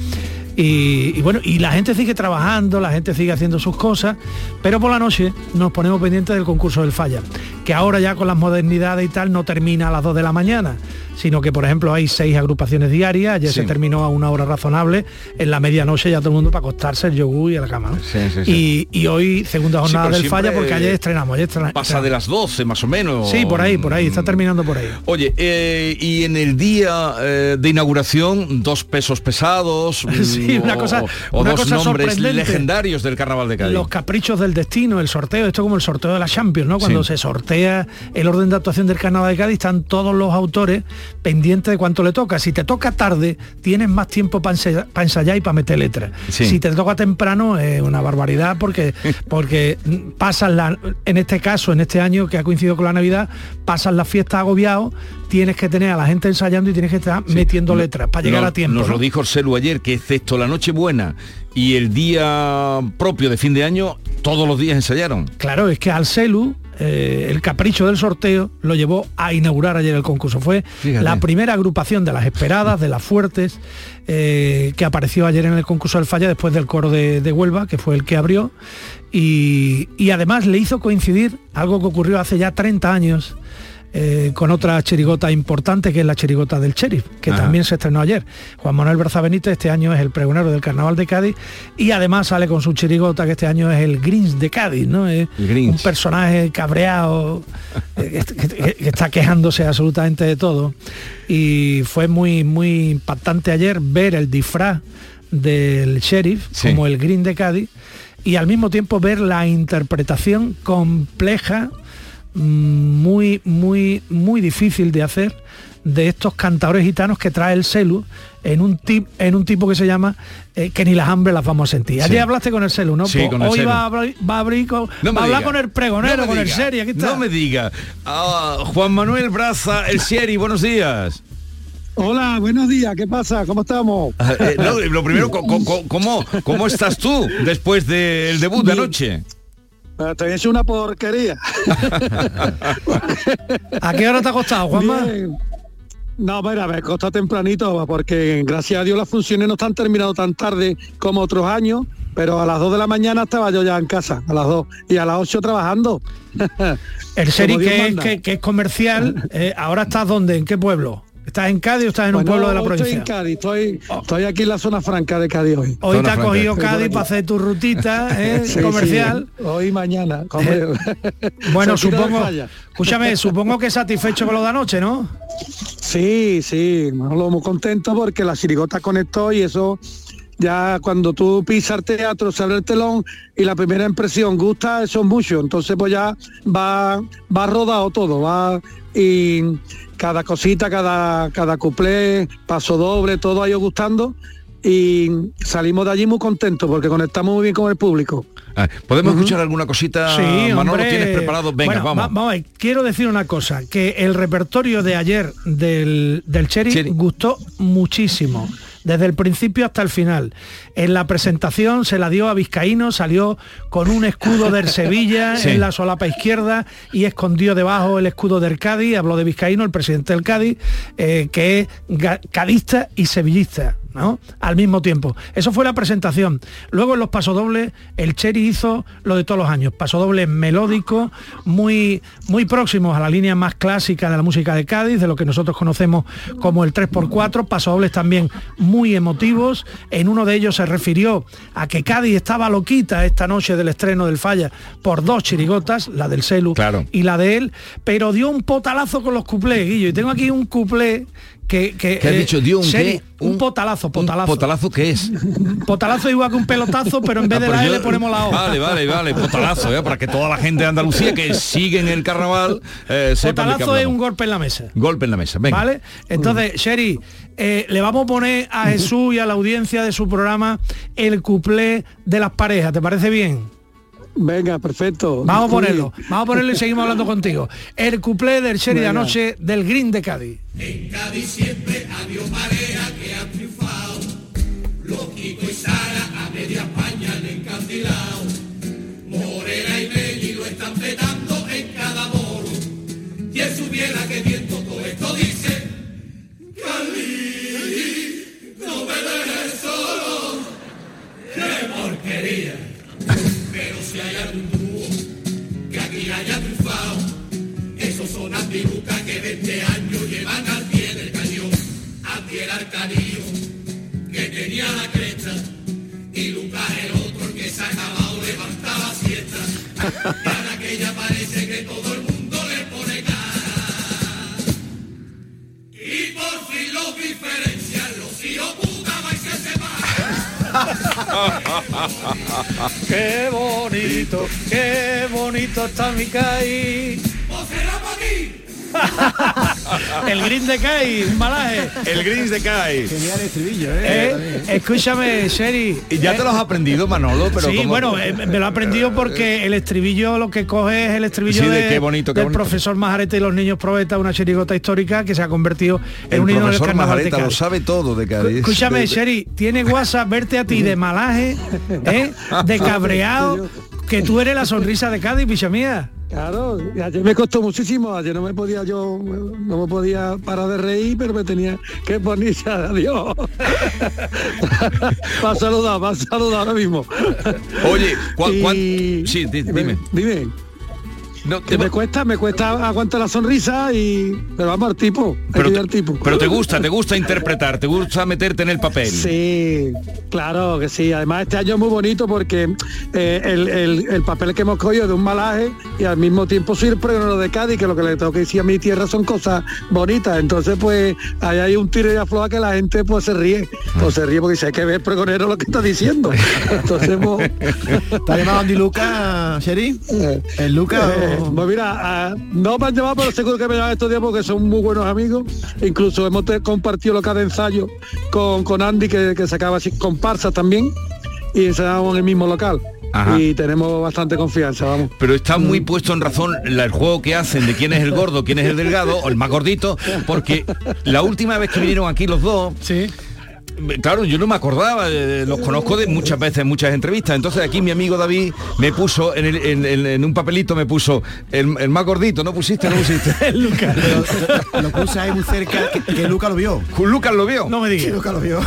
Y, bueno, y la gente sigue trabajando, la gente sigue haciendo sus cosas, pero por la noche nos ponemos pendientes del concurso del falla, que ahora ya con las modernidades y tal no termina a las 2 de la mañana, sino que por ejemplo hay seis agrupaciones diarias, ayer Sí. se terminó a una hora razonable, en la medianoche ya todo el mundo para acostarse el yogur y a la cama. ¿no? Sí, sí, sí. Y, y hoy segunda jornada del falla porque ayer estrenamos, ayer estrena- Pasa de las 12 más o menos. Sí, por ahí, por ahí, está terminando por ahí. Oye, eh, y en el día eh, de inauguración, dos pesos pesados, Sí, mm, una o- cosa- o, una dos cosa nombres sorprendente. legendarios del Carnaval de Cádiz. Los caprichos del destino, el sorteo, esto como el sorteo de la Champions, ¿no? Cuando se sortea el orden de actuación del Carnaval de Cádiz, están todos los autores pendientes de cuánto le toca. Si te toca tarde, tienes más tiempo para ensayar y para meter letras. Sí. Si te toca temprano, es una barbaridad porque, porque pasan la, en este caso, en este año que ha coincidido con la Navidad, pasan las fiestas agobiados, tienes que tener a la gente ensayando y tienes que estar metiendo letras para llegar a tiempo. Nos ¿no? lo dijo Orselu ayer, que excepto la Nochebuena y el día propio de fin de año, todos los días ensayaron. Claro, es que al Celu, eh, el capricho del sorteo lo llevó a inaugurar ayer el concurso. Fue Fíjate. la primera agrupación de las esperadas, de las fuertes, eh, que apareció ayer en el concurso del Falla después del coro de, de Huelva, que fue el que abrió. Y, y además le hizo coincidir algo que ocurrió hace ya 30 años. Eh, con otra chirigota importante que es la chirigota del sheriff, que Ajá. también se estrenó ayer. Juan Manuel Berza Benítez este año es el pregonero del Carnaval de Cádiz y además sale con su chirigota que este año es el Grinch de Cádiz, ¿no? Es un personaje cabreado eh, que, que- que está quejándose absolutamente de todo. Y fue muy, muy impactante ayer ver el disfraz del sheriff Sí. como el Green de Cádiz y al mismo tiempo ver la interpretación compleja muy muy muy difícil de hacer de estos cantadores gitanos que trae el celu en un tip en un tipo que se llama eh, que ni las hambre las vamos a sentir. Sí. Ayer hablaste con el celu, ¿no? Sí, Pues con el hoy Celu. va a, abrir, va a abrir con, No me va a hablar diga. con el pregonero, No con el serie, aquí está. No me diga. Ah, Juan Manuel Braza, el Sherry, buenos días. Hola, buenos días, ¿qué pasa? ¿Cómo estamos? Ah, eh, no, lo primero, co- ¿cómo, ¿cómo estás tú después del debut de anoche? Te he hecho una porquería. ¿A qué hora te ha costado, Juanma? Bien. No, mira, me costó tempranito porque gracias a Dios las funciones no están terminando tan tarde como otros años, pero a las 2 de la mañana estaba yo ya en casa, a las 2, y a las 8 trabajando. El que, manda. que, que es comercial, eh, ahora estás dónde, en qué pueblo? ¿Estás en Cádiz o estás en un pueblo de la provincia? Estoy en Cádiz, estoy, estoy aquí en la zona franca de Cádiz hoy. Hoy te ha cogido Cádiz para hacer tu rutita eh, Sí, comercial. sí, hoy y mañana. hombre. Bueno, supongo, escúchame, supongo que satisfecho con lo de anoche, ¿no? Sí, sí, lo muy contento porque la chirigota conectó y eso ya cuando tú pisas el teatro, se abre el telón y la primera impresión gusta, eso es mucho. Entonces pues ya va, va rodado todo, va y cada cosita, cada, cada cuplé, paso doble, todo ha ido gustando y salimos de allí muy contentos porque conectamos muy bien con el público. Ah, ¿Podemos escuchar alguna cosita? Sí, Manolo, hombre. ¿tienes preparado? Venga, Bueno, vamos. va- vamos a ver, quiero decir una cosa, que el repertorio de ayer del, del Cherry, gustó muchísimo. Desde el principio hasta el final. En la presentación se la dio a Vizcaíno, salió con un escudo del Sevilla Sí. en la solapa izquierda y escondió debajo el escudo del Cádiz. Habló de Vizcaíno, el presidente del Cádiz, eh, que es cadista y sevillista. ¿No? Al mismo tiempo. Eso fue la presentación. Luego en los pasodobles, el Cherry hizo lo de todos los años. Pasodobles melódicos, muy, muy próximos a la línea más clásica de la música de Cádiz, de lo que nosotros conocemos como el 3x4. Pasodobles también muy emotivos. En uno de ellos se refirió a que Cádiz estaba loquita esta noche del estreno del Falla por dos chirigotas, la del Celu y la de él, pero dio un potalazo con los cuplés, Guillo. Y tengo aquí un cuplé que... que ¿Qué has eh, dicho? ¿Dio un Sherry, qué? Un, potalazo, potalazo. ¿Potalazo qué es? Potalazo igual que un pelotazo, pero en vez de Ah, la pues L ponemos la O. Vale, vale, vale, potalazo, ¿eh? para que toda la gente de Andalucía que sigue en el carnaval eh, de Potalazo es un golpe en la mesa. Golpe en la mesa, venga. ¿Vale? Entonces, Sherry, eh, le vamos a poner a Jesús y a la audiencia de su programa el cuplé de las parejas. ¿Te parece bien? Venga, perfecto. Vamos a ponerlo. Vamos a ponerlo y seguimos hablando contigo. El cuplé del Sherry de anoche del Green de Cádiz. En Cádiz siempre adiós pareja que han triunfado. Los Kiko y Sara a media España han encandilado. Morena y Meli lo están petando en cada moro. Y él supiera que viendo todo esto dice, Cali, no me dejes solo. ¡Qué porquería! Que aquí haya triunfado, esos son antilucas que 20 años llevan al pie del cañón. Anti el arcadillo que tenía la cresta y Lucas el otro que se ha acabado levantaba siesta. qué bonito, qué bonito está mi Cádiz. el Green de un malaje. El Gris de Kai. Genial estribillo, Eh, escúchame, Sherry. Y ya te los has aprendido, Manolo, pero sí, ¿cómo? bueno, eh, me lo he aprendido porque el estribillo lo que coge es el estribillo Sí, de de- qué bonito, qué del bonito. profesor Majarete y los niños probeta, una chirigota histórica que se ha convertido en El un himno del carnaval de Majareta lo Cádiz. sabe todo de Cádiz. Escúchame, De- Sherry, tiene WhatsApp verte a ti de malaje, ¿eh? de cabreado, que tú eres la sonrisa de Cádiz, picha mía. Claro, ayer me costó muchísimo, ayer no me podía yo, no me podía parar de reír, pero me tenía que poner ya, adiós. va a saludar, va a saludar ahora mismo. Oye, ¿cuál, cuál- Sí, di- dime. Dime. No, me cuesta, me cuesta aguantar la sonrisa y pero vamos al tipo, ir al tipo. Pero te gusta, te gusta interpretar, te gusta meterte en el papel. Sí, claro que sí. Además este año es muy bonito porque eh, el, el- el papel que hemos cogido es de un malaje y al mismo tiempo soy el pregonero de Cádiz, que lo que le tengo que decir a mi tierra son cosas bonitas. Entonces pues ahí hay un tiro y afloja que la gente pues se ríe. Pues se ríe porque dice, hay que ver pregonero lo que está diciendo. Entonces pues, ¿Te ha llamado Andy Luca, Sherry? ¿El Luca Eh, o- pues mira, ah, no me han llamado, pero seguro que me llaman estos días porque son muy buenos amigos. Incluso hemos te- compartido lo que de ensayo con, con Andy, que, que sacaba así comparsas también, y ensayábamos en el mismo local. Ajá. Y tenemos bastante confianza, vamos. Pero está muy puesto en razón la- el juego que hacen de quién es el gordo, quién es el delgado o el más gordito, porque la última vez que vinieron aquí los dos, claro, yo no me acordaba, eh, los conozco de muchas veces, en muchas entrevistas. Entonces aquí mi amigo David me puso en, el- en- en- en un papelito, me puso el, el más gordito, ¿no pusiste? No pusiste. Lucas. Lo puse ahí muy cerca, que, que Luca lo vio. Lucas lo vio. No me digas. Luca lo vio.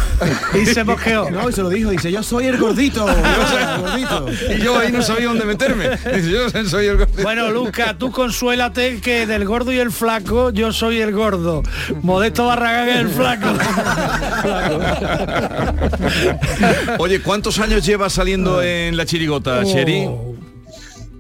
Y se mosqueó. No, y se lo dijo, dice, yo soy el gordito. yo soy el gordito. Y yo ahí no sabía dónde meterme. Dice, yo soy el gordito. Bueno, Luca, tú consuélate que del gordo y el flaco yo soy el gordo. Modesto Barragán es el flaco. Oye, ¿cuántos años llevas saliendo en la chirigota, Oh. Sherry?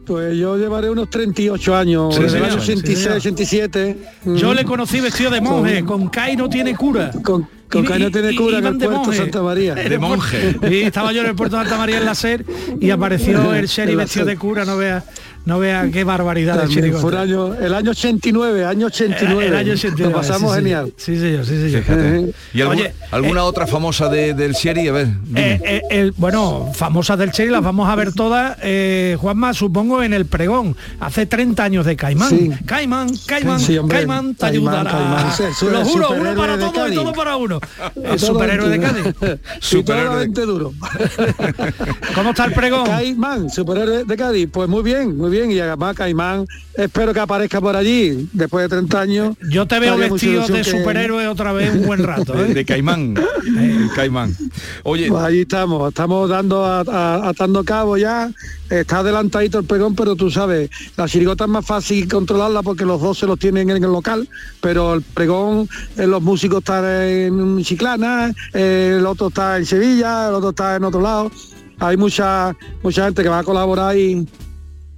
Pues yo llevaré unos 38 años, Sí, desde el año Sí, 86, señor. 87. Yo Mm. le conocí vestido de monje, con Kai no tiene cura. Con, con que no tiene y- cura en el de puerto monje. Santa María. El puerto- Y estaba yo en el puerto de Santa María en la SER y apareció el sheriff vestido de cura, no vea, no vea qué barbaridad de fue un año, el año 89, año 89. El año 89, Lo pasamos sí, sí. genial. Sí, señor, sí, señor. Fíjate. ¿Y alguna, Oye, alguna otra famosa de- del Sherry? A ver, dime. Eh, eh, el- bueno, famosas del Cherry las vamos a ver todas, eh, Juanma, supongo en el pregón, hace 30 años de Caimán. Sí. Caimán, Caimán, Sí, hombre, Caimán te Caimán, ayudará. Caimán, sí, su- Lo juro, uno superhéroe para de todo y Cádiz. todo para uno. El superhéroe de Cádiz. Todo veinte duro. ¿Cómo está el pregón? Caimán, superhéroe de Cádiz. Pues muy bien, muy bien. Y además Caimán, espero que aparezca por allí después de 30 años. Yo te veo vestido de que- superhéroe otra vez un buen rato. de, ¿eh? de Caimán. El Caimán. Oye, Pues allí estamos, estamos dando a- a- atando cabo ya, está adelantadito el pregón, pero tú sabes, la chirigota es más fácil controlarla porque los dos se los tienen en el local, pero el pregón, eh, los músicos están en Chiclana, eh, el otro está en Sevilla, el otro está en otro lado. Hay mucha mucha gente que va a colaborar y,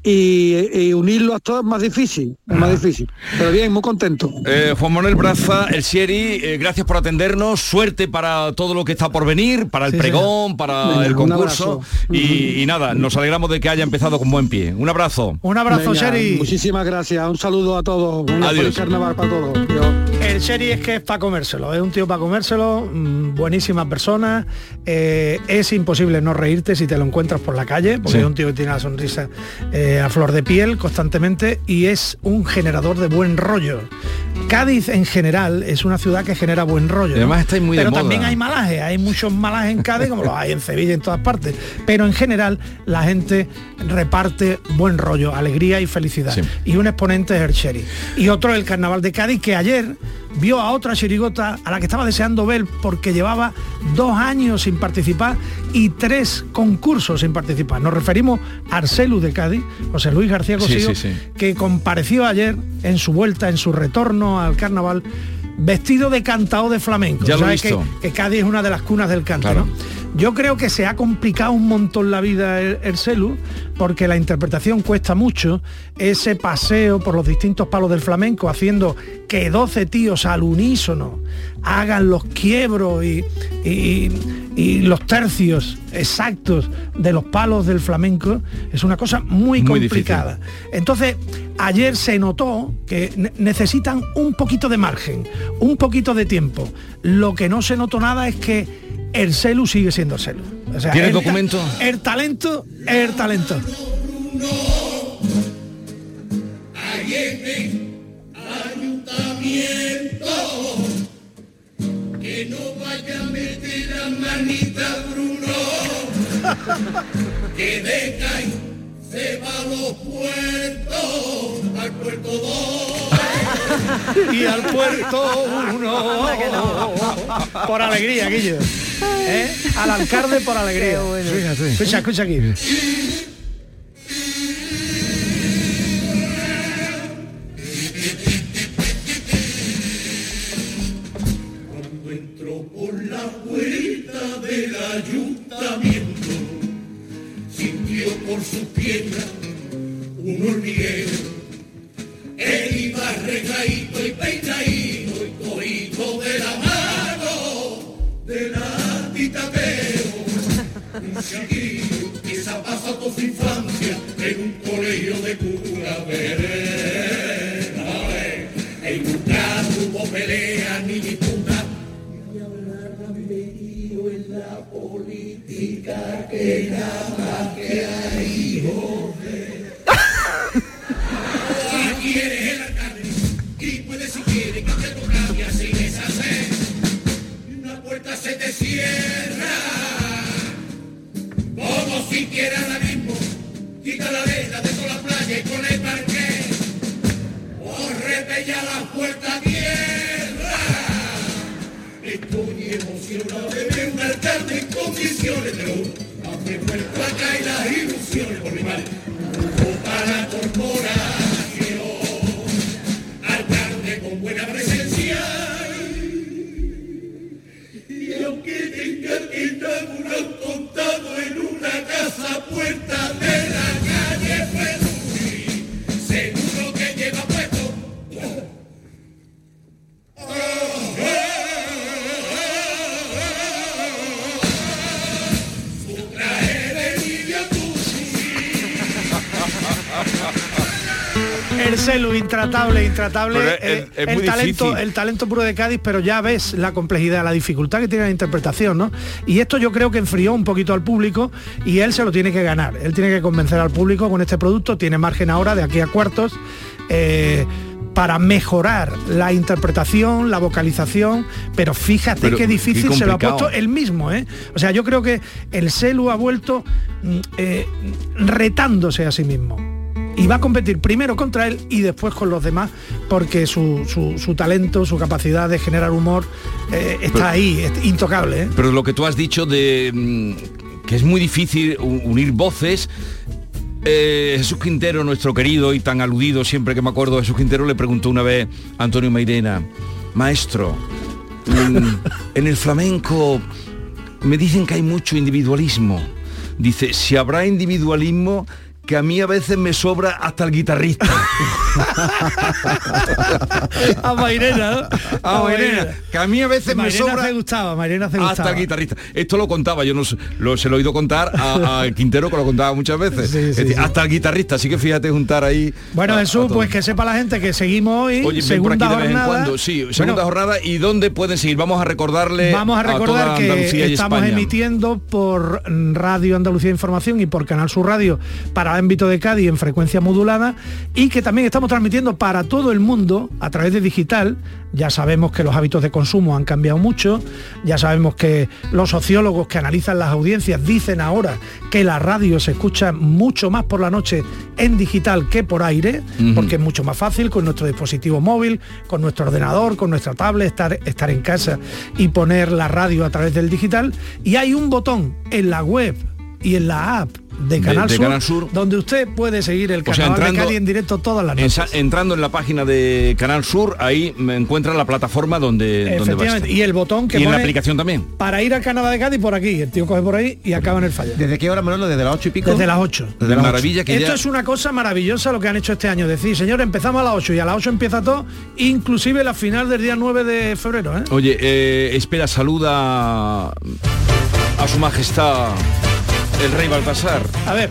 y, y unirlo a todos es más difícil, es más difícil. Pero bien, muy contento. eh, Juan Manuel Braza, el Sherry, eh, gracias por atendernos, suerte para todo lo que está por venir, para el Sí, pregón, para Venga, el concurso y, y nada, nos alegramos de que haya empezado con buen pie. Un abrazo. Un abrazo, Venga, Sherry. Muchísimas gracias, un saludo a todos, un Adiós. carnaval para todos. Adiós. El Sherry es que es para comérselo, es un tío para comérselo, mm, buenísima persona, eh, es imposible no reírte si te lo encuentras por la calle, porque Sí. es un tío que tiene la sonrisa eh, a flor de piel constantemente y es un generador de buen rollo. Cádiz en general es una ciudad que genera buen rollo. Además ¿no? estáis muy de Pero moda. también hay malajes, hay muchos malajes en Cádiz como los hay en Sevilla y en todas partes. Pero en general la gente reparte buen rollo, alegría y felicidad. Sí. Y un exponente es el Sherry. Y otro el Carnaval de Cádiz que ayer vio a otra chirigota a la que estaba deseando ver porque llevaba dos años sin participar y tres concursos sin participar. Nos referimos a Arcelu de Cádiz, José Luis García Cosillo, sí, sí. que compareció ayer en su vuelta, en su retorno al carnaval, vestido de cantao de flamenco. Ya lo he Sabes visto. Que, que Cádiz es una de las cunas del canto, Claro. ¿no? Yo creo que se ha complicado un montón la vida el, el celu, porque la interpretación cuesta mucho, ese paseo por los distintos palos del flamenco, haciendo que 12 tíos al unísono hagan los quiebros y, y- y los tercios exactos de los palos del flamenco, es una cosa muy, Muy complicada. Entonces, ayer se notó que ne- necesitan un poquito de margen, un poquito de tiempo. Lo que no se notó nada es que el celu sigue siendo el celu. O sea, ¿Tienes el documento? El talento es el talento. Ayuntamiento que no vaya a meter la manita Bruno que deja y se va a los puertos y al puerto uno. Por alegría, Guillo. ¿Eh? Al alcalde por alegría. Escucha, escucha aquí. Por sus piernas un hormiguero. Él iba recaído y peinadito y cogido de la mano de la titateo. Un chiquillo que se ha pasado su infancia en un colegio de cura verena. En nunca tuvo pelea ni que intratable, intratable. Es- eh, es el talento, difícil. el talento puro de Cádiz, pero ya ves la complejidad, la dificultad que tiene la interpretación, ¿no? Y esto yo creo que enfrió un poquito al público y él se lo tiene que ganar. Él tiene que convencer al público con este producto, tiene margen ahora de aquí a cuartos. eh, para mejorar la interpretación, la vocalización, pero fíjate Pero qué qué difícil se lo ha puesto él mismo, ¿eh? O sea, yo creo que el celu ha vuelto mm, eh, retándose a sí mismo y va a competir primero contra él y después con los demás porque su, su- su talento, su capacidad de generar humor eh, está Pero- ahí, es intocable. ¿eh? Pero lo que tú has dicho de mm, que es muy difícil unir voces. eh, Jesús Quintero, nuestro querido y tan aludido siempre que me acuerdo de Jesús Quintero, le preguntó una vez a Antonio Mairena, maestro, en el flamenco me dicen que hay mucho individualismo. Dice, si habrá individualismo, que a mí a veces me sobra hasta el guitarrista. a Mairena, ¿no? A Mairena, que a mí a veces me Mairena sobra hace gustaba, Mairena hasta gustaba. el guitarrista. Esto lo contaba, yo no sé, lo, se lo he oído contar a, a Quintero que lo contaba muchas veces. Es decir, Hasta el guitarrista, así que fíjate juntar ahí. Bueno, a- a Jesús, pues que sepa la gente que seguimos hoy, Oye, ven por aquí segunda de vez en jornada. cuando. Sí, segunda Bueno, jornada. ¿Y dónde pueden seguir? Vamos a recordarle Vamos a recordar que estamos España. emitiendo por Radio Andalucía Información y por Canal Sur Radio para ámbito de Cádiz en frecuencia modulada y que también estamos transmitiendo para todo el mundo a través de digital. Ya sabemos que los hábitos de consumo han cambiado mucho, ya sabemos que los sociólogos que analizan las audiencias dicen ahora que la radio se escucha mucho más por la noche en digital que por aire, porque es mucho más fácil con nuestro dispositivo móvil, con nuestro ordenador, con nuestra tablet, estar, estar en casa y poner la radio a través del digital. Y hay un botón en la web y en la app de Canal, de Sur, Canal Sur. donde usted puede seguir el O sea, canal de Cádiz en directo todas las noches. Entrando en la página de Canal Sur, ahí me encuentra la plataforma donde, donde va a Efectivamente, estar. y el botón que Y en la pone aplicación también. para ir al Canadá de Cádiz por aquí. El tío coge por ahí y acaba en el fallo. ¿Desde qué hora, Manolo? ¿Desde las ocho y pico? Desde las 8. Desde las Maravilla que Esto ya- es una cosa maravillosa lo que han hecho este año. Decir, señor, empezamos a las 8 y a las 8 empieza todo, inclusive la final del día 9 de febrero. ¿eh? Oye, eh, espera, saluda a su majestad el rey Baltasar. A ver,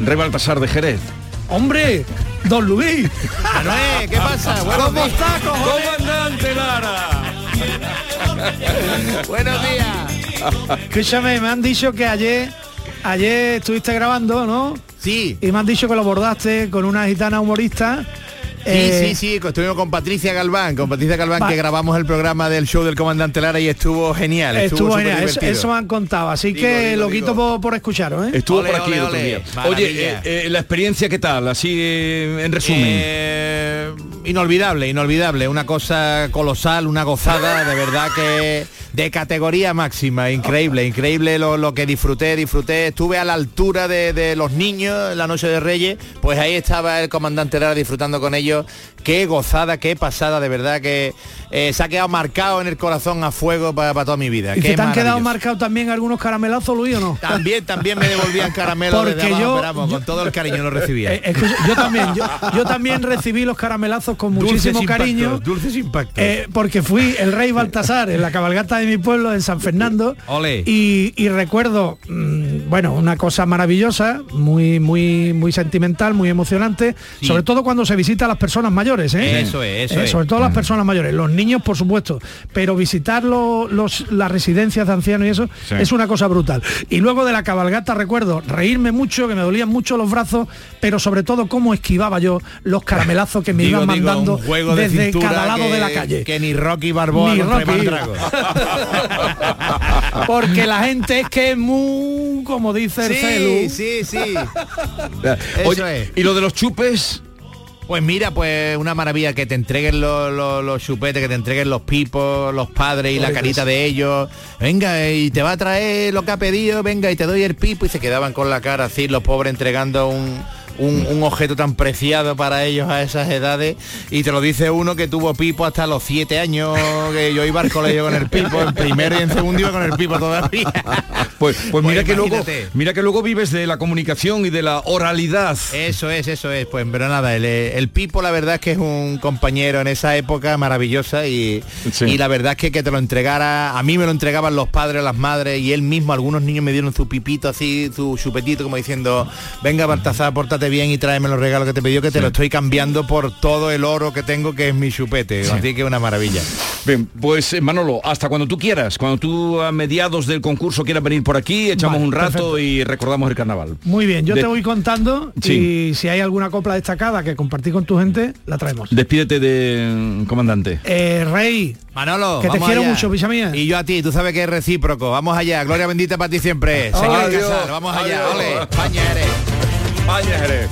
Rey Baltasar de Jerez. hombre, don Luis. Manuel, ¿qué pasa? Buenos ¿Cómo está, cojones? Comandante Lara. Buenos días. Escúchame, me han dicho que ayer, ayer estuviste grabando, ¿no? Sí. Y me han dicho que lo bordaste con una gitana humorista Eh, sí, sí, estuvimos con Patricia Galván, con Patricia Galván que grabamos el programa del show del comandante Lara y estuvo genial. Estuvo, súper genial, eso, divertido. eso me han contado, así que lo quito por, por escucharos, ¿eh? Estuvo Ole, por aquí ole, el otro ole. día. Maravilla. Oye, eh, eh, la experiencia qué tal, así eh, en resumen. Inolvidable, inolvidable, una cosa colosal, una gozada, de verdad que de categoría máxima, increíble, increíble lo, lo que disfruté, disfruté, estuve a la altura de, de los niños en la noche de Reyes, pues ahí estaba el comandante Lara disfrutando con ellos, qué gozada, qué pasada, de verdad que eh, se ha quedado marcado en el corazón a fuego para toda mi vida. ¿Y Qué te han quedado marcados también algunos caramelazos, Luis, o no? También, también me devolvían caramelo Porque desde abajo, yo- pero vamos, con todo el cariño lo recibía. Eh, escucha, yo también, yo, yo también recibí los caramelazos con muchísimo Dulces cariño. impactos, dulces impactos. eh, porque fui el rey Baltasar en la cabalgata de mi pueblo en San Fernando y, y recuerdo mm, bueno una cosa maravillosa muy muy muy sentimental muy emocionante Sí. sobre todo cuando se visita a las personas mayores ¿eh? Eso es, eso Eh, es. sobre todo las personas mayores los niños por supuesto pero visitar lo- los, las residencias de ancianos y eso Sí. es una cosa brutal y luego de la cabalgata recuerdo reírme mucho que me dolían mucho los brazos pero sobre todo cómo esquivaba yo los caramelazos que me Digo, iban digo, mandando juego de desde cada lado que- de la calle que ni Rocky Balboa Ni Rocky. Porque la gente es que es muy como dice el Sí, celu sí, sí. Oye, Eso es. y lo de los chupes, Pues mira, pues una maravilla que te entreguen los, los- los chupetes, que te entreguen los pipos, los padres y la carita de ellos. Venga, y te va a traer lo que ha pedido, venga, y te doy el pipo. Y se quedaban con la cara así, los pobres entregando un, un- un objeto tan preciado para ellos a esas edades. Y te lo dice uno que tuvo pipo hasta los siete años, que yo iba al colegio con el pipo, en primero y en segundo iba con el pipo todavía. pues, pues mira que luego, mira que luego vives de la comunicación y de la oralidad. Eso es, eso es. Pues pero nada, el, el Pipo la verdad es que es un compañero en esa época maravillosa y, Sí. y la verdad es que que te lo entregara, a mí me lo entregaban los padres, las madres y él mismo, algunos niños me dieron su pipito así, su chupetito como diciendo, venga Baltasar, pórtate bien y tráeme los regalos que te pidió que te lo estoy cambiando por todo el oro que tengo que es mi chupete. Así que una maravilla. Bien, pues eh, Manolo, hasta cuando tú quieras, cuando tú a mediados del concurso quieras venir por aquí, echamos Vale, un rato perfecto. y recordamos el carnaval. muy bien yo De- te voy contando Sí. y si hay alguna copla destacada que compartir con tu gente la traemos Despídete de comandante. eh, rey Manolo, que te quiero allá. mucho pisa mía Y yo a ti, tú sabes que es recíproco. Vamos allá, gloria bendita para ti siempre. Señor Casar, vamos allá, adiós. ole, España eres. Jerez.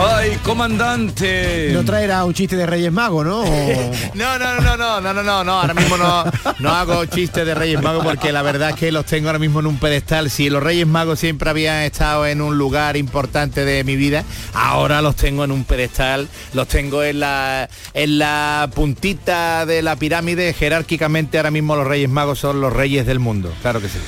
Ay, comandante. No traerá un chiste de Reyes Magos, ¿no? No, no, no, no, no, no, no, no, ahora mismo no, no hago chistes de Reyes Magos porque la verdad es que los tengo ahora mismo en un pedestal. Si los Reyes Magos siempre habían estado en un lugar importante de mi vida, ahora los tengo en un pedestal, los tengo en la, en la puntita de la pirámide, jerárquicamente ahora mismo los Reyes Magos son los reyes del mundo, claro que sí.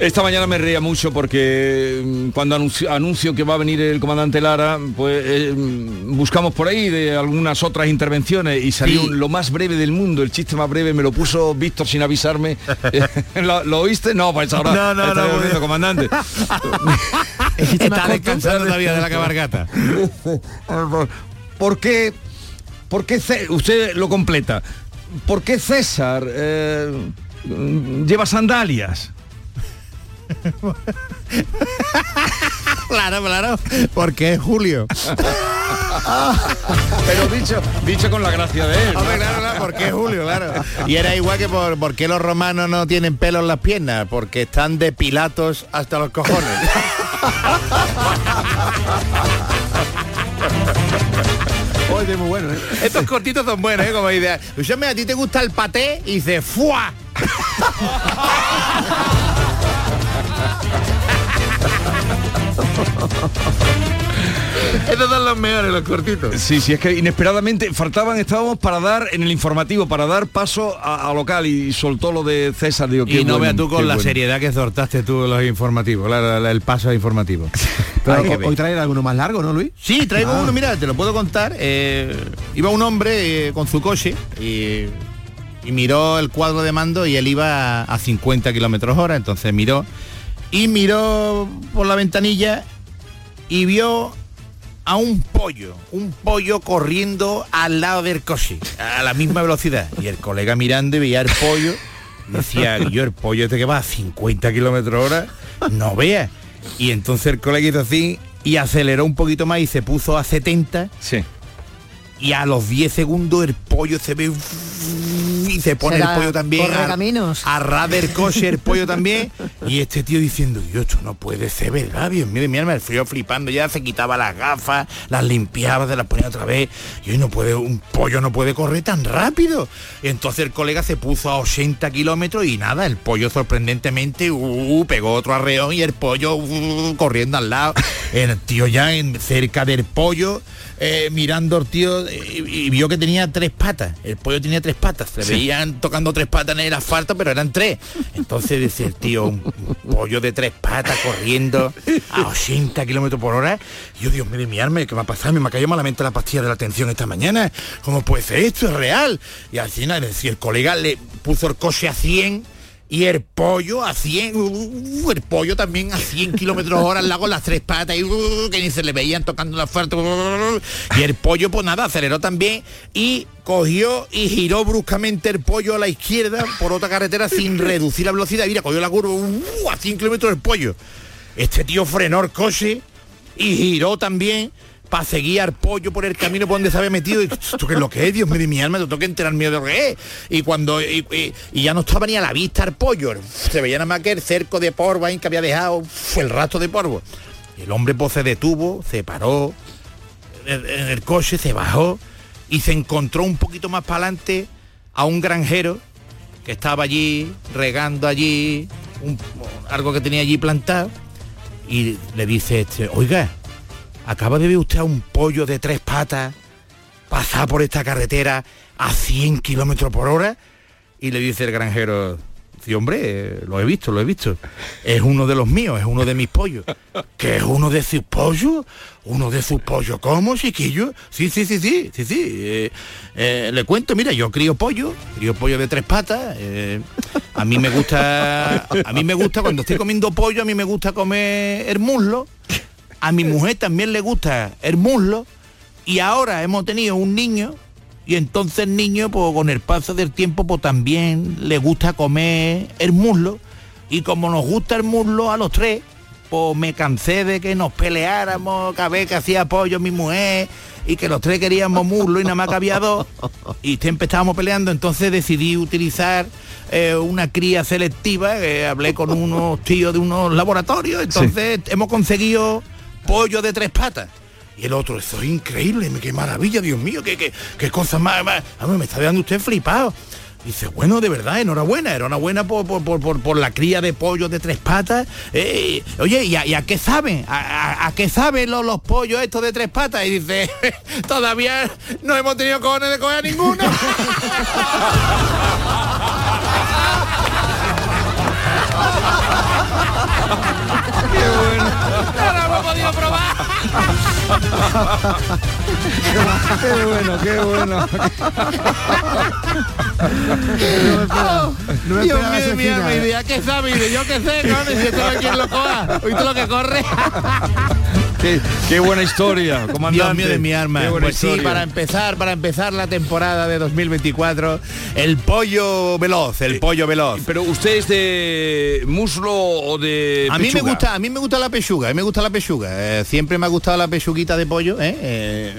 Esta mañana me reía mucho porque mm, cuando anuncio, anuncio que va a venir el comandante Lara, pues eh, mm, buscamos por ahí de algunas otras intervenciones y salió Sí. lo más breve del mundo, el chiste más breve, me lo puso Víctor sin avisarme. ¿Lo, lo oíste? No, pues ahora No, no, está no, pues- comandante. Está descansando todavía de la cabalgata. ¿Por qué? ¿Por qué usted lo completa? ¿Por qué César eh, mm, lleva sandalias? Claro, claro, porque es Julio. Pero dicho, dicho con la gracia de él. ¿no? Hombre, claro, claro, porque es Julio, claro. Y era igual que por, por qué los romanos no tienen pelo en las piernas, porque están de Pilatos hasta los cojones. Oye, muy bueno, ¿eh? Estos cortitos son buenos, ¿eh? Como idea. Escúchame, ¿a ti te gusta el paté? Y dice, ¡fua! Estos son los mejores, los cortitos. Sí, sí, es que inesperadamente faltaban, estábamos para dar en el informativo, para dar paso a, a local y soltó lo de César. Digo, Y no bueno, veas tú con la bueno. seriedad que exhortaste tú los informativos, el paso informativo. Pero hoy- hoy traer alguno más largo, ¿no, Luis? Sí, traigo Ah. uno, mira, te lo puedo contar. Eh, iba un hombre eh, con su coche y, y miró el cuadro de mando y él iba a, a 50 kilómetros hora, entonces miró y miró por la ventanilla y vio a un pollo, un pollo corriendo al lado del coche, a la misma velocidad. Y el colega mirando y veía el pollo, decía, yo el pollo este que va a 50 kilómetros hora, no vea. Y entonces el colega hizo así y aceleró un poquito más y se puso a 70 Sí. y a los 10 segundos el pollo se ve y se pone el pollo también a, a rader coche el pollo también. Y este tío diciendo yo esto no puede ser verdad Dios mío mi alma el frío flipando ya se quitaba las gafas las limpiaba se las ponía otra vez. Y hoy no puede un pollo no puede correr tan rápido y entonces el colega se puso a 80 kilómetros y nada el pollo sorprendentemente uh, pegó otro arreón y el pollo uh, corriendo al lado. El tío ya en, cerca del pollo eh, mirando al tío eh, y, y vio que tenía tres patas. El pollo tenía tres patas. Se Sí. veían tocando tres patas en el asfalto, pero eran tres. Entonces dice el tío, un, pollo de tres patas corriendo a 80 kilómetros por hora. Y yo, Dios mío, de mi alma, ¿qué va a pasar? Me ha caído malamente la pastilla de la atención esta mañana. ¿Cómo puede ser esto? Es real. Y al final, es decir, el colega le puso el coche a 100 y el pollo a 100, uh, el pollo también a 100 kilómetros hora al lago las tres patas y uh, que ni se le veían tocando la uh, y el pollo pues nada, aceleró también y cogió y giró bruscamente el pollo a la izquierda por otra carretera sin reducir la velocidad. Mira, cogió la curva uh, a 100 kilómetros el pollo. Este tío frenó el coche y giró también para seguir al pollo por el camino por donde se había metido. Y, ¿Esto qué es lo que es? Dios mío mi alma, te tengo que enterarme de lo que es. Y cuando y, ya no estaba ni a la vista el pollo, se veía nada más que el cerco de polvo ahí que había dejado el rastro de polvo. El hombre pues se detuvo, se paró en en el coche, se bajó y se encontró un poquito más para adelante a un granjero que estaba allí regando allí un- algo que tenía allí plantado y le dice este, oiga, acaba de ver usted a un pollo de tres patas pasar por esta carretera a 100 kilómetros por hora y le dice el granjero, sí hombre, lo he visto, lo he visto. Es uno de los míos, es uno de mis pollos. ¿Que es uno de sus pollos? ¿Uno de sus pollos? ¿Cómo, chiquillo? Sí, sí, sí, sí, sí, sí. Eh, eh, le cuento, mira, yo crío pollo, crío pollo de tres patas. eh, a mí me gusta, a mí me gusta cuando estoy comiendo pollo, a mí me gusta comer el muslo. A mi mujer también le gusta el muslo. Y ahora hemos tenido un niño y entonces el niño, pues con el paso del tiempo, pues también le gusta comer el muslo. Y como nos gusta el muslo a los tres, pues me cansé de que nos peleáramos cada vez que hacía pollo mi mujer y que los tres queríamos muslo y nada más que había dos y siempre estábamos peleando, entonces decidí utilizar eh, una cría selectiva, que hablé con unos tíos de unos laboratorios, entonces hemos conseguido pollo de tres patas. Y el otro, eso es increíble, qué maravilla, Dios mío, qué, qué, qué cosa más, a mí me está dando usted flipado. Dice, bueno, de verdad, enhorabuena, enhorabuena por, por, por, por- la cría de pollos de tres patas. Eh, oye, ¿y a, qué saben? ¿A, qué saben los, los pollos estos de tres patas? Y dice, todavía no hemos tenido cojones de coger ninguno. podido probar. Qué bueno, qué bueno. Oh, no me Dios mío, mi alma, final. y de, ¿a qué sabe? Yo qué sé, cojones, si esto no quien lo coja. ¿Oíste lo que corre? Qué, qué buena historia, comandante. Dios mío de mi buena Pues sí, historia. para empezar, para empezar la temporada de 2024, el pollo veloz, el pollo veloz. Pero usted es de muslo o de A mí me pechuga? gusta, a mí me gusta la pechuga, a mí me gusta la pechuga. Eh, siempre me ha gustado la pechuguita de pollo, ¿eh? Eh,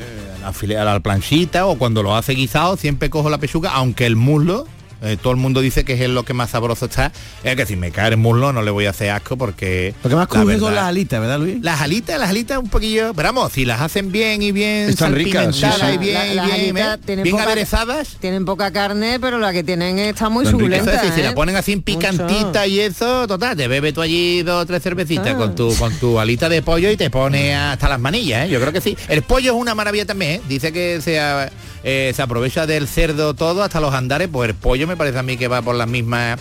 a la planchita o cuando lo hace guisado, siempre cojo la pechuga, aunque el muslo, eh, todo el mundo dice que es lo que más sabroso está. Es que si me cae el muslo no le voy a hacer asco porque... Lo que más la cruje son las alitas, ¿verdad, Luis? Las alitas, las alitas un poquillo, pero vamos, si las hacen bien y bien Están ricas, sí, salpimentadas sí. y bien, La- bien, ¿eh? tienen bien poca- aderezadas. Tienen poca carne, pero la que tienen está muy suculenta. Decir, si ¿eh? la ponen así en picantita y eso, total, te bebe tú allí dos o tres cervecitas Ah. con tu con tu alita de pollo y te pone hasta las manillas, ¿eh? Yo creo que sí. El pollo es una maravilla también, ¿eh? Dice que se, a- eh, se aprovecha del cerdo todo hasta los andares, pues el pollo me parece a mí que va por la misma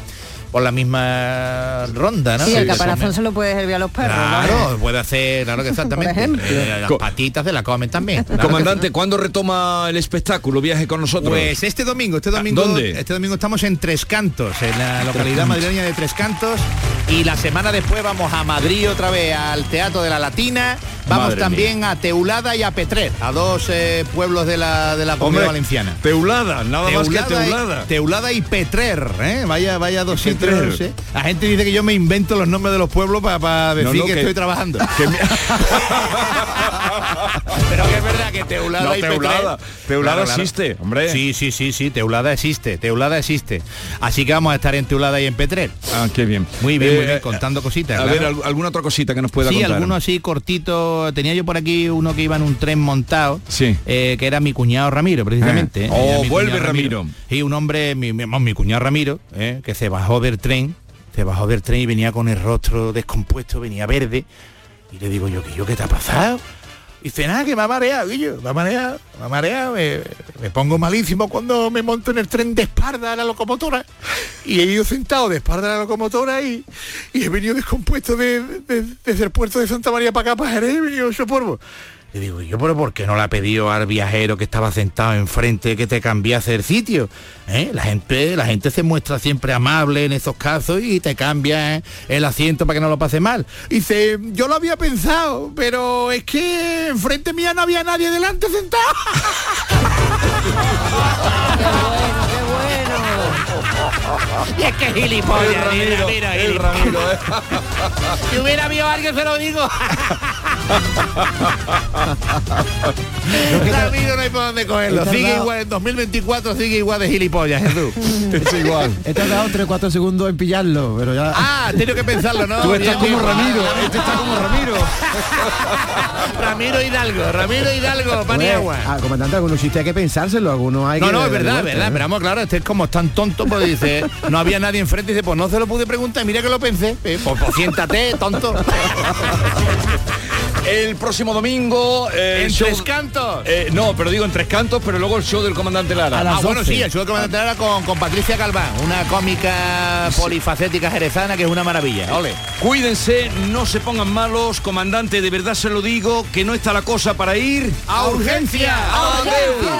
por la misma ronda, ¿no? Sí, el caparazón se lo puede servir a los perros. Claro, puede hacer, claro que exactamente. ejemplo. Eh, las patitas se la comen también. claro Comandante, ¿cuándo retoma el espectáculo? Viaje con nosotros. Pues este domingo, este domingo, ¿Dónde? este domingo estamos en Tres Cantos, en la localidad madrileña de Tres Cantos, y la semana después vamos a Madrid otra vez al Teatro de la Latina, Vamos Madre también a Teulada y a Petrer, a dos eh, pueblos de la, de la comunidad Hombre, valenciana. Teulada, nada más que Teulada. Y, Teulada y Petrer, ¿eh? Vaya, vaya dos ¿eh? La gente dice que yo me invento los nombres de los pueblos para decir No, no, que, que- estoy trabajando. que me- Pero que es verdad que Teulada No, y Teulada. Teulada existe, hombre. Sí, sí, sí, sí, Teulada existe, Teulada existe. Así que vamos a estar en Teulada y en Petrer. Ah, qué bien. Muy bien, muy Eh, bien, contando cositas. A claro. ver, ¿al- alguna otra cosita que nos pueda Sí, contar. alguno así cortito. Tenía yo por aquí uno que iba en un tren montado, Sí. eh, que era mi cuñado Ramiro, precisamente. Ah. ¿eh? Oh, vuelve Ramiro. Y un hombre, mi, mi, mi cuñado Ramiro, ¿eh? que se bajó del tren, se bajó del tren y venía con el rostro descompuesto, venía verde. Y le digo yo, que yo qué te ha pasado? Y dice, nada, que me ha mareado, Guillo, me ha mareado, me ha mareado, me, pongo malísimo cuando me monto en el tren de espalda a la locomotora. Y he ido sentado de espalda a la locomotora y, y he venido descompuesto de- de- desde el puerto de Santa María para acá, para Jerez, he venido hecho polvo. Le digo, yo, pero ¿por qué no le ha pedido al viajero que estaba sentado enfrente que te cambiase el sitio? ¿Eh? La gente, la gente se muestra siempre amable en esos casos y te cambia ¿eh? el asiento para que no lo pase mal. Y dice, yo lo había pensado, pero es que enfrente mía no había nadie delante sentado. Y es que gilipollas, El Ramiro, mira, mira, el gilipollas. Ramiro, eh. Si hubiera habido alguien se lo digo. Ramiro no hay por dónde cogerlo. Sigue igual, en 2024 sigue igual de gilipollas, Jesús. Es igual. He tardado 3 4 segundos en pillarlo, pero ya. Ah, tengo que pensarlo, ¿no? Tú estás Bien, como bien. Ramiro, este está como Ramiro. Ramiro Hidalgo, Ramiro Hidalgo, Paniagua. Ah, comandante, algunos chistes hay que pensárselo, algunos hay No, que. no, es verdad, es verdad, vuelta, pero vamos, claro, este es como tan tonto, pues dice, no había nadie enfrente, dice, pues no se lo pude preguntar, mira que lo pensé, eh, pues, pues siéntate, tonto. El próximo domingo... eh, En show- tres cantos. Eh, no, pero digo en tres cantos, pero luego el show del comandante Lara. Ah, bueno, sí, el show de comandante Lara con, con Patricia Galván, una cómica polifacética jerezana que es una maravilla. Ole. Cuídense, no se pongan malos, comandante, de verdad se lo digo, que no está la cosa para ir ¡A urgencia! ¡Adeu!